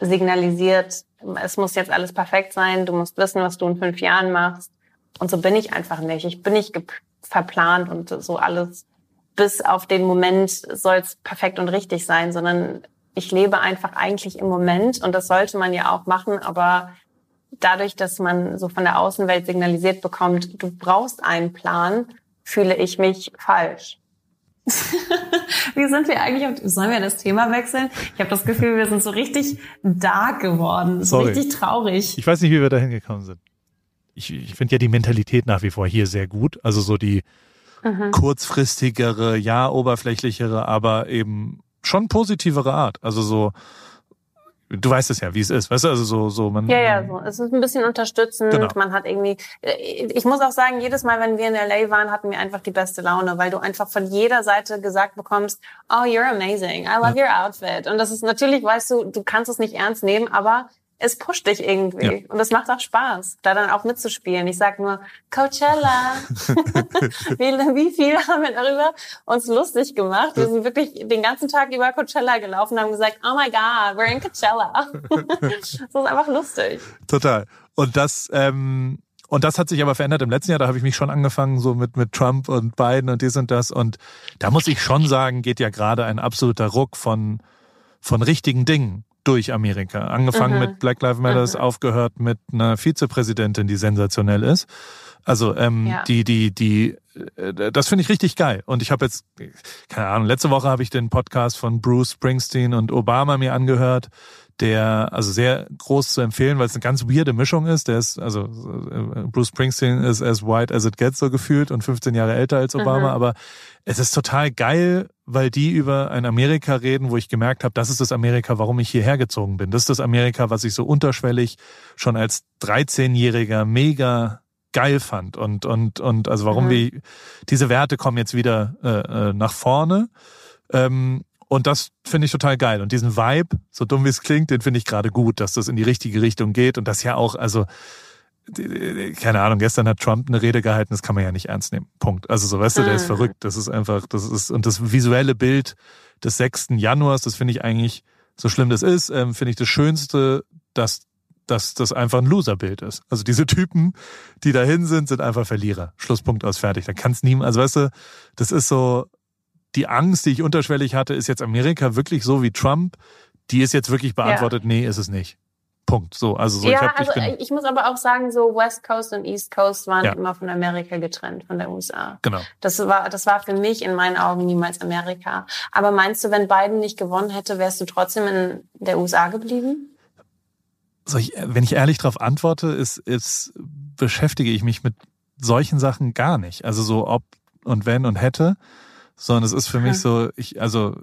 signalisiert, es muss jetzt alles perfekt sein, du musst wissen, was du in fünf Jahren machst. Und so bin ich einfach nicht. Ich bin nicht verplant und so alles bis auf den Moment soll es perfekt und richtig sein, sondern ich lebe einfach eigentlich im Moment und das sollte man ja auch machen, aber dadurch, dass man so von der Außenwelt signalisiert bekommt, du brauchst einen Plan, fühle ich mich falsch. Wie sind wir eigentlich? Auf, sollen wir das Thema wechseln? Ich habe das Gefühl, wir sind so richtig dark geworden, so Sorry. richtig traurig.
Ich weiß nicht, wie wir da hingekommen sind ich, ich finde ja die Mentalität nach wie vor hier sehr gut. Also so die mhm. kurzfristigere, ja, oberflächlichere, aber eben schon positivere Art. Also so, du weißt es ja, wie es ist, weißt du, also so, so man.
Ja, ja, so. Es ist ein bisschen unterstützend. Genau. Man hat irgendwie, äh, ich muss auch sagen, jedes Mal, wenn wir in LA waren, hatten wir einfach die beste Laune, weil du einfach von jeder Seite gesagt bekommst, oh, you're amazing, I love ja. your outfit. Und das ist natürlich, weißt du, du kannst es nicht ernst nehmen, aber es pusht dich irgendwie. Ja. Und es macht auch Spaß, da dann auch mitzuspielen. Ich sag nur, Coachella. wie, wie viel haben wir darüber uns lustig gemacht? Wir sind wirklich den ganzen Tag über Coachella gelaufen und haben gesagt, oh my God, we're in Coachella. das ist einfach lustig.
Total. Und das, ähm, und das hat sich aber verändert im letzten Jahr. Da habe ich mich schon angefangen, so mit, mit Trump und Biden und dies und das. Und da muss ich schon sagen, geht ja gerade ein absoluter Ruck von, von richtigen Dingen durch Amerika. Angefangen mhm. mit Black Lives Matters, mhm. aufgehört mit einer Vizepräsidentin, die sensationell ist. Also ähm, ja. die, die, die, äh, das finde ich richtig geil. Und ich habe jetzt, keine Ahnung, letzte Woche habe ich den Podcast von Bruce Springsteen und Obama mir angehört, der also sehr groß zu empfehlen, weil es eine ganz weirde Mischung ist. Der ist, also äh, Bruce Springsteen ist as white as it gets so gefühlt und 15 Jahre älter als Obama, mhm. aber es ist total geil, weil die über ein Amerika reden, wo ich gemerkt habe, das ist das Amerika, warum ich hierher gezogen bin. Das ist das Amerika, was ich so unterschwellig schon als 13-Jähriger mega geil fand und und und also warum mhm. wir diese Werte kommen jetzt wieder äh, äh, nach vorne ähm, und das finde ich total geil und diesen Vibe so dumm wie es klingt den finde ich gerade gut dass das in die richtige Richtung geht und das ja auch also keine Ahnung, gestern hat Trump eine Rede gehalten, das kann man ja nicht ernst nehmen. Punkt. Also so, weißt du, der ist mhm. verrückt. Das ist einfach, das ist, und das visuelle Bild des 6. Januars, das finde ich eigentlich, so schlimm das ist, ähm, finde ich das Schönste, dass, dass das einfach ein Loserbild ist. Also diese Typen, die dahin sind, sind einfach Verlierer. Schlusspunkt aus, fertig. Da kann es niemand, also weißt du, das ist so, die Angst, die ich unterschwellig hatte, ist jetzt Amerika wirklich so wie Trump? Die ist jetzt wirklich beantwortet, ja. nee, ist es nicht. Punkt. So, also so,
ja,
ich, hab,
also ich, ich, muss aber auch sagen, so West Coast und East Coast waren ja. immer von Amerika getrennt, von der USA.
Genau.
Das war, das war für mich in meinen Augen niemals Amerika. Aber meinst du, wenn Biden nicht gewonnen hätte, wärst du trotzdem in der USA geblieben?
So, ich, wenn ich ehrlich darauf antworte, ist, ist, beschäftige ich mich mit solchen Sachen gar nicht. Also so ob und wenn und hätte, sondern es ist für mich so, ich, also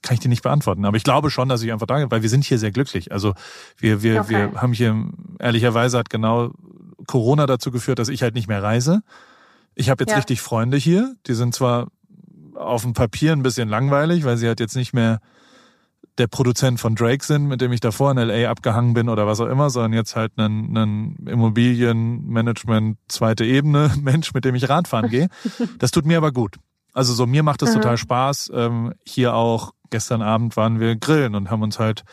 kann ich dir nicht beantworten. Aber ich glaube schon, dass ich einfach da, weil wir sind hier sehr glücklich. Also wir, wir, okay. wir haben hier, ehrlicherweise hat genau Corona dazu geführt, dass ich halt nicht mehr reise. Ich habe jetzt ja. richtig Freunde hier. Die sind zwar auf dem Papier ein bisschen langweilig, weil sie halt jetzt nicht mehr der Produzent von Drake sind, mit dem ich davor in LA abgehangen bin oder was auch immer, sondern jetzt halt ein, ein Immobilienmanagement zweite Ebene Mensch, mit dem ich Radfahren gehe. Das tut mir aber gut. Also so mir macht es mhm. total Spaß, ähm, hier auch gestern Abend waren wir grillen und haben uns halt,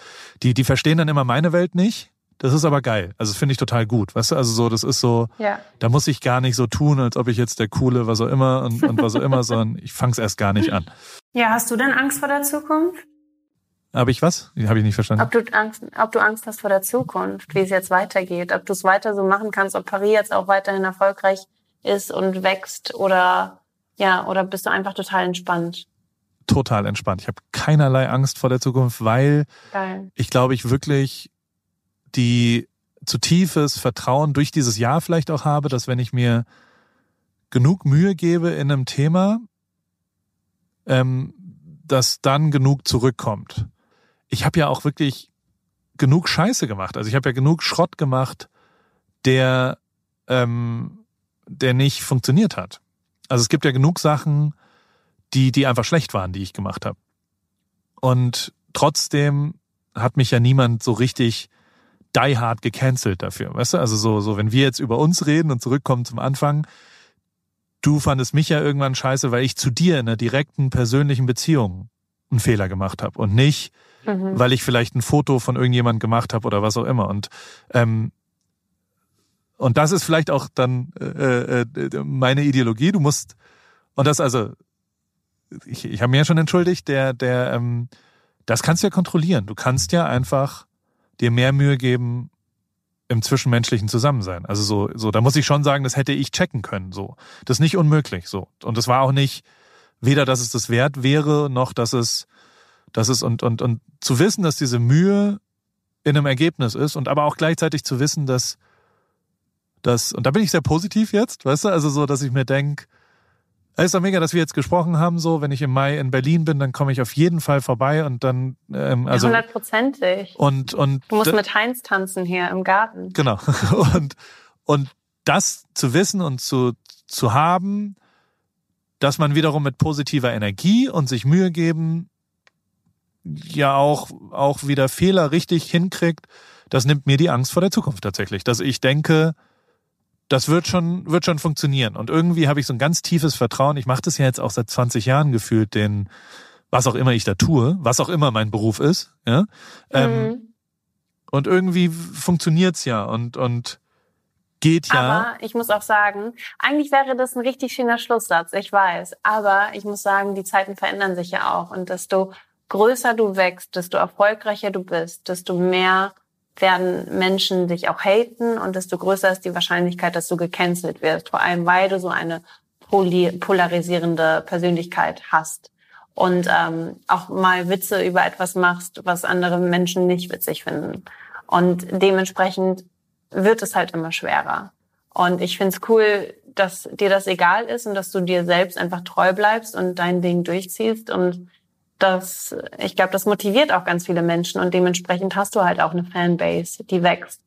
die, die verstehen dann immer meine Welt nicht. Das ist aber geil. Also finde ich total gut. Weißt du, also so, das ist so, ja. da muss ich gar nicht so tun, als ob ich jetzt der coole, was auch immer und, und was auch immer, sondern ich fang's erst gar nicht an.
Ja, hast du denn Angst vor der Zukunft?
Habe ich was? Habe ich nicht verstanden.
Ob du, Angst, ob du Angst hast vor der Zukunft, wie es jetzt weitergeht, ob du es weiter so machen kannst, ob Paris jetzt auch weiterhin erfolgreich ist und wächst oder ja, oder bist du einfach total entspannt?
total entspannt. Ich habe keinerlei Angst vor der Zukunft, weil Geil. ich glaube, ich wirklich die zu tiefes Vertrauen durch dieses Jahr vielleicht auch habe, dass wenn ich mir genug Mühe gebe in einem Thema, ähm, dass dann genug zurückkommt. Ich habe ja auch wirklich genug Scheiße gemacht. Also ich habe ja genug Schrott gemacht, der, ähm, der nicht funktioniert hat. Also es gibt ja genug Sachen, die, die einfach schlecht waren, die ich gemacht habe. Und trotzdem hat mich ja niemand so richtig die hard gecancelt dafür. Weißt du, also so, so, wenn wir jetzt über uns reden und zurückkommen zum Anfang, du fandest mich ja irgendwann scheiße, weil ich zu dir in einer direkten persönlichen Beziehung einen Fehler gemacht habe und nicht, mhm. weil ich vielleicht ein Foto von irgendjemand gemacht habe oder was auch immer. Und ähm, und das ist vielleicht auch dann äh, äh, meine Ideologie. Du musst und das also ich, ich habe mir ja schon entschuldigt, der, der, ähm, das kannst du ja kontrollieren. Du kannst ja einfach dir mehr Mühe geben im zwischenmenschlichen Zusammensein. Also so, so, da muss ich schon sagen, das hätte ich checken können. So, das ist nicht unmöglich. So und das war auch nicht weder, dass es das wert wäre, noch dass es, dass es und und und zu wissen, dass diese Mühe in einem Ergebnis ist und aber auch gleichzeitig zu wissen, dass dass und da bin ich sehr positiv jetzt, weißt du, also so, dass ich mir denk es ist doch mega, dass wir jetzt gesprochen haben. So, wenn ich im Mai in Berlin bin, dann komme ich auf jeden Fall vorbei und dann ähm, also
hundertprozentig.
Und und
du musst mit Heinz tanzen hier im Garten.
Genau und und das zu wissen und zu zu haben, dass man wiederum mit positiver Energie und sich Mühe geben ja auch auch wieder Fehler richtig hinkriegt. Das nimmt mir die Angst vor der Zukunft tatsächlich, dass ich denke, das wird schon, wird schon funktionieren. Und irgendwie habe ich so ein ganz tiefes Vertrauen. Ich mache das ja jetzt auch seit 20 Jahren gefühlt, den, was auch immer ich da tue, was auch immer mein Beruf ist. Ja? Ähm, mhm. Ähm, und irgendwie funktioniert's ja und, und geht ja.
Aber ich muss auch sagen, eigentlich wäre das ein richtig schöner Schlusssatz, ich weiß. Aber ich muss sagen, die Zeiten verändern sich ja auch. Und desto größer du wächst, desto erfolgreicher du bist, desto mehr werden Menschen dich auch haten und desto größer ist die Wahrscheinlichkeit, dass du gecancelt wirst. Vor allem, weil du so eine polarisierende Persönlichkeit hast und ähm, auch mal Witze über etwas machst, was andere Menschen nicht witzig finden. Und dementsprechend wird es halt immer schwerer. Und ich find's cool, dass dir das egal ist und dass du dir selbst einfach treu bleibst und dein Ding durchziehst und das, ich glaube, das motiviert auch ganz viele Menschen und dementsprechend hast du halt auch eine Fanbase, die wächst.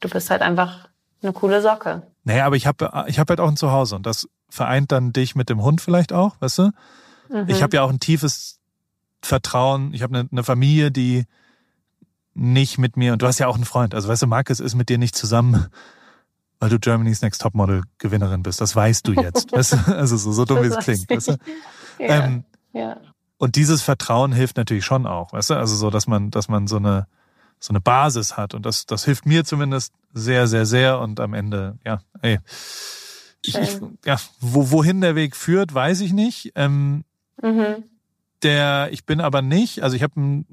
Du bist halt einfach eine coole Socke.
Naja, aber ich habe ich hab halt auch ein Zuhause und das vereint dann dich mit dem Hund vielleicht auch, weißt du? Mhm. Ich habe ja auch ein tiefes Vertrauen. Ich habe eine, eine Familie, die nicht mit mir, und du hast ja auch einen Freund, also weißt du, Markus ist mit dir nicht zusammen, weil du Germany's Next Topmodel Gewinnerin bist. Das weißt du jetzt. weißt du? Also so, so dumm wie es klingt. Weißt du? ja, ähm, ja. Und dieses Vertrauen hilft natürlich schon auch, weißt du? Also so, dass man, dass man so eine, so eine Basis hat. Und das, das hilft mir zumindest sehr, sehr, sehr. Und am Ende, ja, ey. Ich, ich, ja, wo, wohin der Weg führt, weiß ich nicht. Ähm, mhm. Der, ich bin aber nicht, also ich habe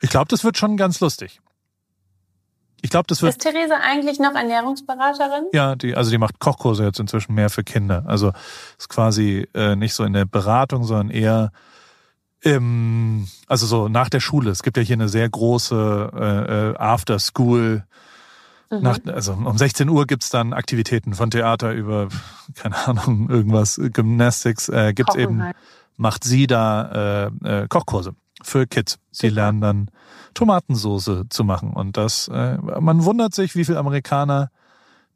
ich glaube, das wird schon ganz lustig. Ich glaube, das wird.
Ist Theresa eigentlich noch Ernährungsberaterin?
Ja, die, also die macht Kochkurse jetzt inzwischen mehr für Kinder. Also ist quasi äh, nicht so in der Beratung, sondern eher im, also so nach der Schule. Es gibt ja hier eine sehr große äh, äh After School. Mhm. Nach, also um 16 Uhr gibt's dann Aktivitäten von Theater über, keine Ahnung, irgendwas, Gymnastics, äh, gibt's eben, halt. macht sie da äh, äh, Kochkurse für Kids. Sie lernen dann Tomatensoße zu machen. Und das, äh, man wundert sich, wie viele Amerikaner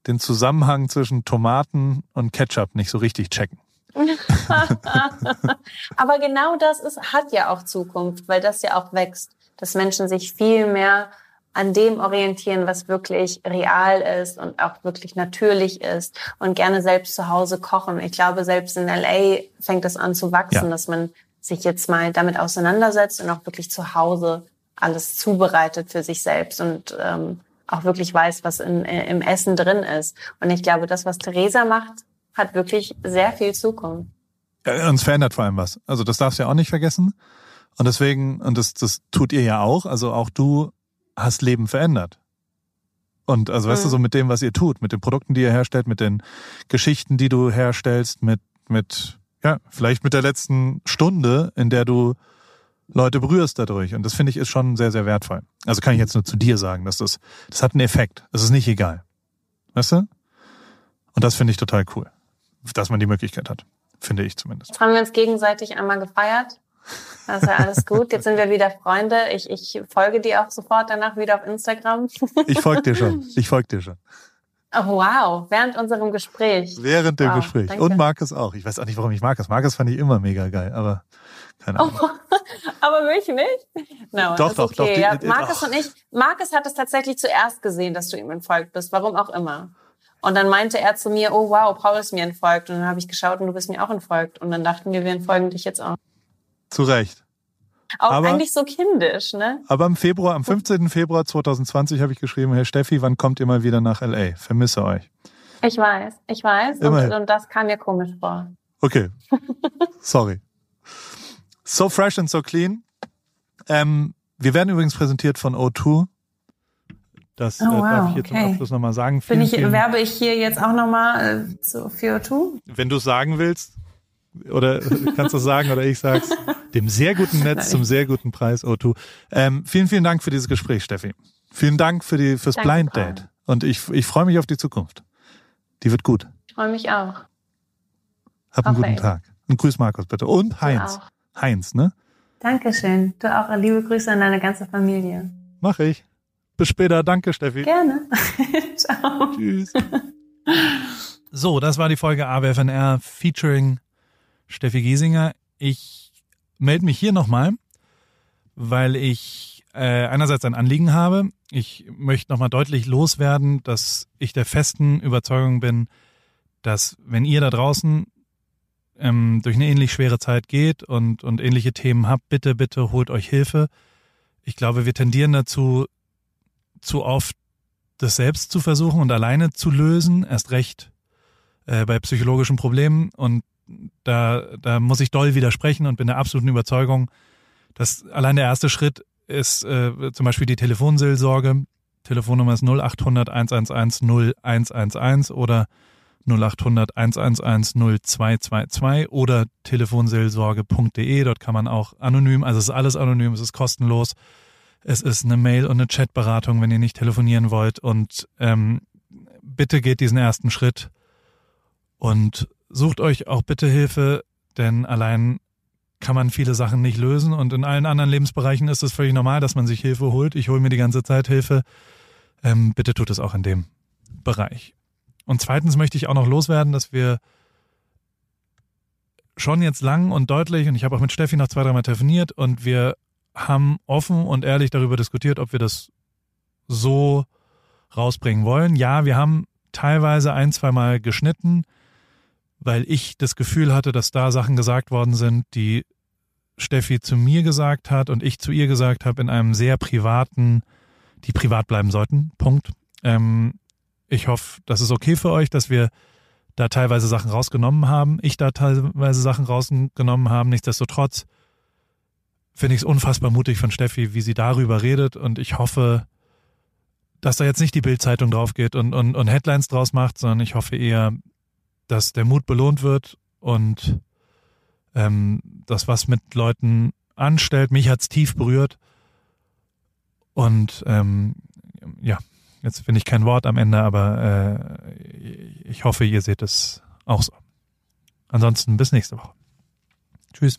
den Zusammenhang zwischen Tomaten und Ketchup nicht so richtig checken.
Aber genau das ist, hat ja auch Zukunft, weil das ja auch wächst, dass Menschen sich viel mehr an dem orientieren, was wirklich real ist und auch wirklich natürlich ist und gerne selbst zu Hause kochen. Ich glaube, selbst in LA fängt es an zu wachsen, ja. dass man sich jetzt mal damit auseinandersetzt und auch wirklich zu Hause alles zubereitet für sich selbst und ähm, auch wirklich weiß, was in, äh, im Essen drin ist. Und ich glaube, das, was Theresa macht, hat wirklich sehr viel Zukunft.
Ja, uns verändert vor allem was. Also das darfst du ja auch nicht vergessen. Und deswegen, und das, das tut ihr ja auch, also auch du hast Leben verändert. Und also weißt mhm. du, so mit dem, was ihr tut, mit den Produkten, die ihr herstellt, mit den Geschichten, die du herstellst, mit, mit, ja, vielleicht mit der letzten Stunde, in der du Leute berührst dadurch. Und das finde ich ist schon sehr, sehr wertvoll. Also kann ich jetzt nur zu dir sagen, dass das, das hat einen Effekt. Es ist nicht egal. Weißt du? Und das finde ich total cool. Dass man die Möglichkeit hat. Finde ich zumindest.
Jetzt haben wir uns gegenseitig einmal gefeiert. Das ist ja alles gut. Jetzt sind wir wieder Freunde. Ich, ich folge dir auch sofort danach wieder auf Instagram.
Ich folge dir schon. Ich folge dir schon.
Oh, wow, während unserem Gespräch.
Während dem wow, Gespräch. Danke. Und Markus auch. Ich weiß auch nicht, warum ich Markus. Markus fand ich immer mega geil, aber keine Ahnung. Oh,
aber mich nicht?
No, doch, doch, okay. doch.
Die, ja, Markus und ich, Markus hat es tatsächlich zuerst gesehen, dass du ihm entfolgt bist, warum auch immer. Und dann meinte er zu mir, oh wow, Paul ist mir entfolgt. Und dann habe ich geschaut und du bist mir auch entfolgt. Und dann dachten wir, wir entfolgen dich jetzt auch.
Zu Recht.
Auch aber, eigentlich so kindisch, ne?
Aber im Februar, am 15. Februar 2020 habe ich geschrieben, Herr Steffi, wann kommt ihr mal wieder nach LA? Vermisse euch.
Ich weiß, ich weiß. Und, und, das kam mir komisch vor.
Okay. Sorry. So fresh and so clean. Ähm, wir werden übrigens präsentiert von O2. Das oh, äh, darf ich hier okay. zum Abschluss nochmal sagen.
Vielen, Bin ich, vielen, werbe ich hier jetzt auch nochmal äh, für O2?
Wenn du es sagen willst, oder kannst du sagen, oder ich sag's, dem sehr guten Netz Nein. zum sehr guten Preis O2. Ähm, vielen, vielen Dank für dieses Gespräch, Steffi. Vielen Dank für die fürs Danke, Blind Date. Paul. Und ich, ich freue mich auf die Zukunft. Die wird gut.
Ich freue mich auch.
Hab einen guten Tag. Und grüß Markus bitte. Und Heinz. Heinz, ne?
Dankeschön. Du auch liebe Grüße an deine ganze Familie.
Mach ich. Bis später. Danke, Steffi.
Gerne. Ciao. Tschüss.
So, das war die Folge AWFNR featuring Steffi Giesinger. Ich melde mich hier nochmal, weil ich äh, einerseits ein Anliegen habe. Ich möchte nochmal deutlich loswerden, dass ich der festen Überzeugung bin, dass wenn ihr da draußen ähm, durch eine ähnlich schwere Zeit geht und, und ähnliche Themen habt, bitte, bitte holt euch Hilfe. Ich glaube, wir tendieren dazu, zu oft das selbst zu versuchen und alleine zu lösen, erst recht äh, bei psychologischen Problemen. Und da, da muss ich doll widersprechen und bin der absoluten Überzeugung, dass allein der erste Schritt ist äh, zum Beispiel die Telefonseelsorge. Telefonnummer ist 0800 111 0111 oder 0800 111 0222 oder telefonseelsorge.de. Dort kann man auch anonym, also es ist alles anonym, es ist kostenlos. Es ist eine Mail- und eine Chatberatung, wenn ihr nicht telefonieren wollt. Und ähm, bitte geht diesen ersten Schritt und sucht euch auch bitte Hilfe, denn allein kann man viele Sachen nicht lösen. Und in allen anderen Lebensbereichen ist es völlig normal, dass man sich Hilfe holt. Ich hole mir die ganze Zeit Hilfe. Ähm, bitte tut es auch in dem. Bereich. Und zweitens möchte ich auch noch loswerden, dass wir schon jetzt lang und deutlich, und ich habe auch mit Steffi noch zwei, dreimal telefoniert und wir haben offen und ehrlich darüber diskutiert, ob wir das so rausbringen wollen. Ja, wir haben teilweise ein, zweimal geschnitten, weil ich das Gefühl hatte, dass da Sachen gesagt worden sind, die Steffi zu mir gesagt hat und ich zu ihr gesagt habe in einem sehr privaten, die privat bleiben sollten. Punkt. Ähm, ich hoffe, das ist okay für euch, dass wir da teilweise Sachen rausgenommen haben, ich da teilweise Sachen rausgenommen haben. Nichtsdestotrotz finde ich es unfassbar mutig von Steffi, wie sie darüber redet und ich hoffe, dass da jetzt nicht die Bildzeitung drauf geht und, und, und Headlines draus macht, sondern ich hoffe eher, dass der Mut belohnt wird und ähm, das, was mit Leuten anstellt, mich hat's tief berührt. Und ähm, ja, Jetzt finde ich kein Wort am Ende, aber äh, ich hoffe, ihr seht es auch so. Ansonsten bis nächste Woche. Tschüss.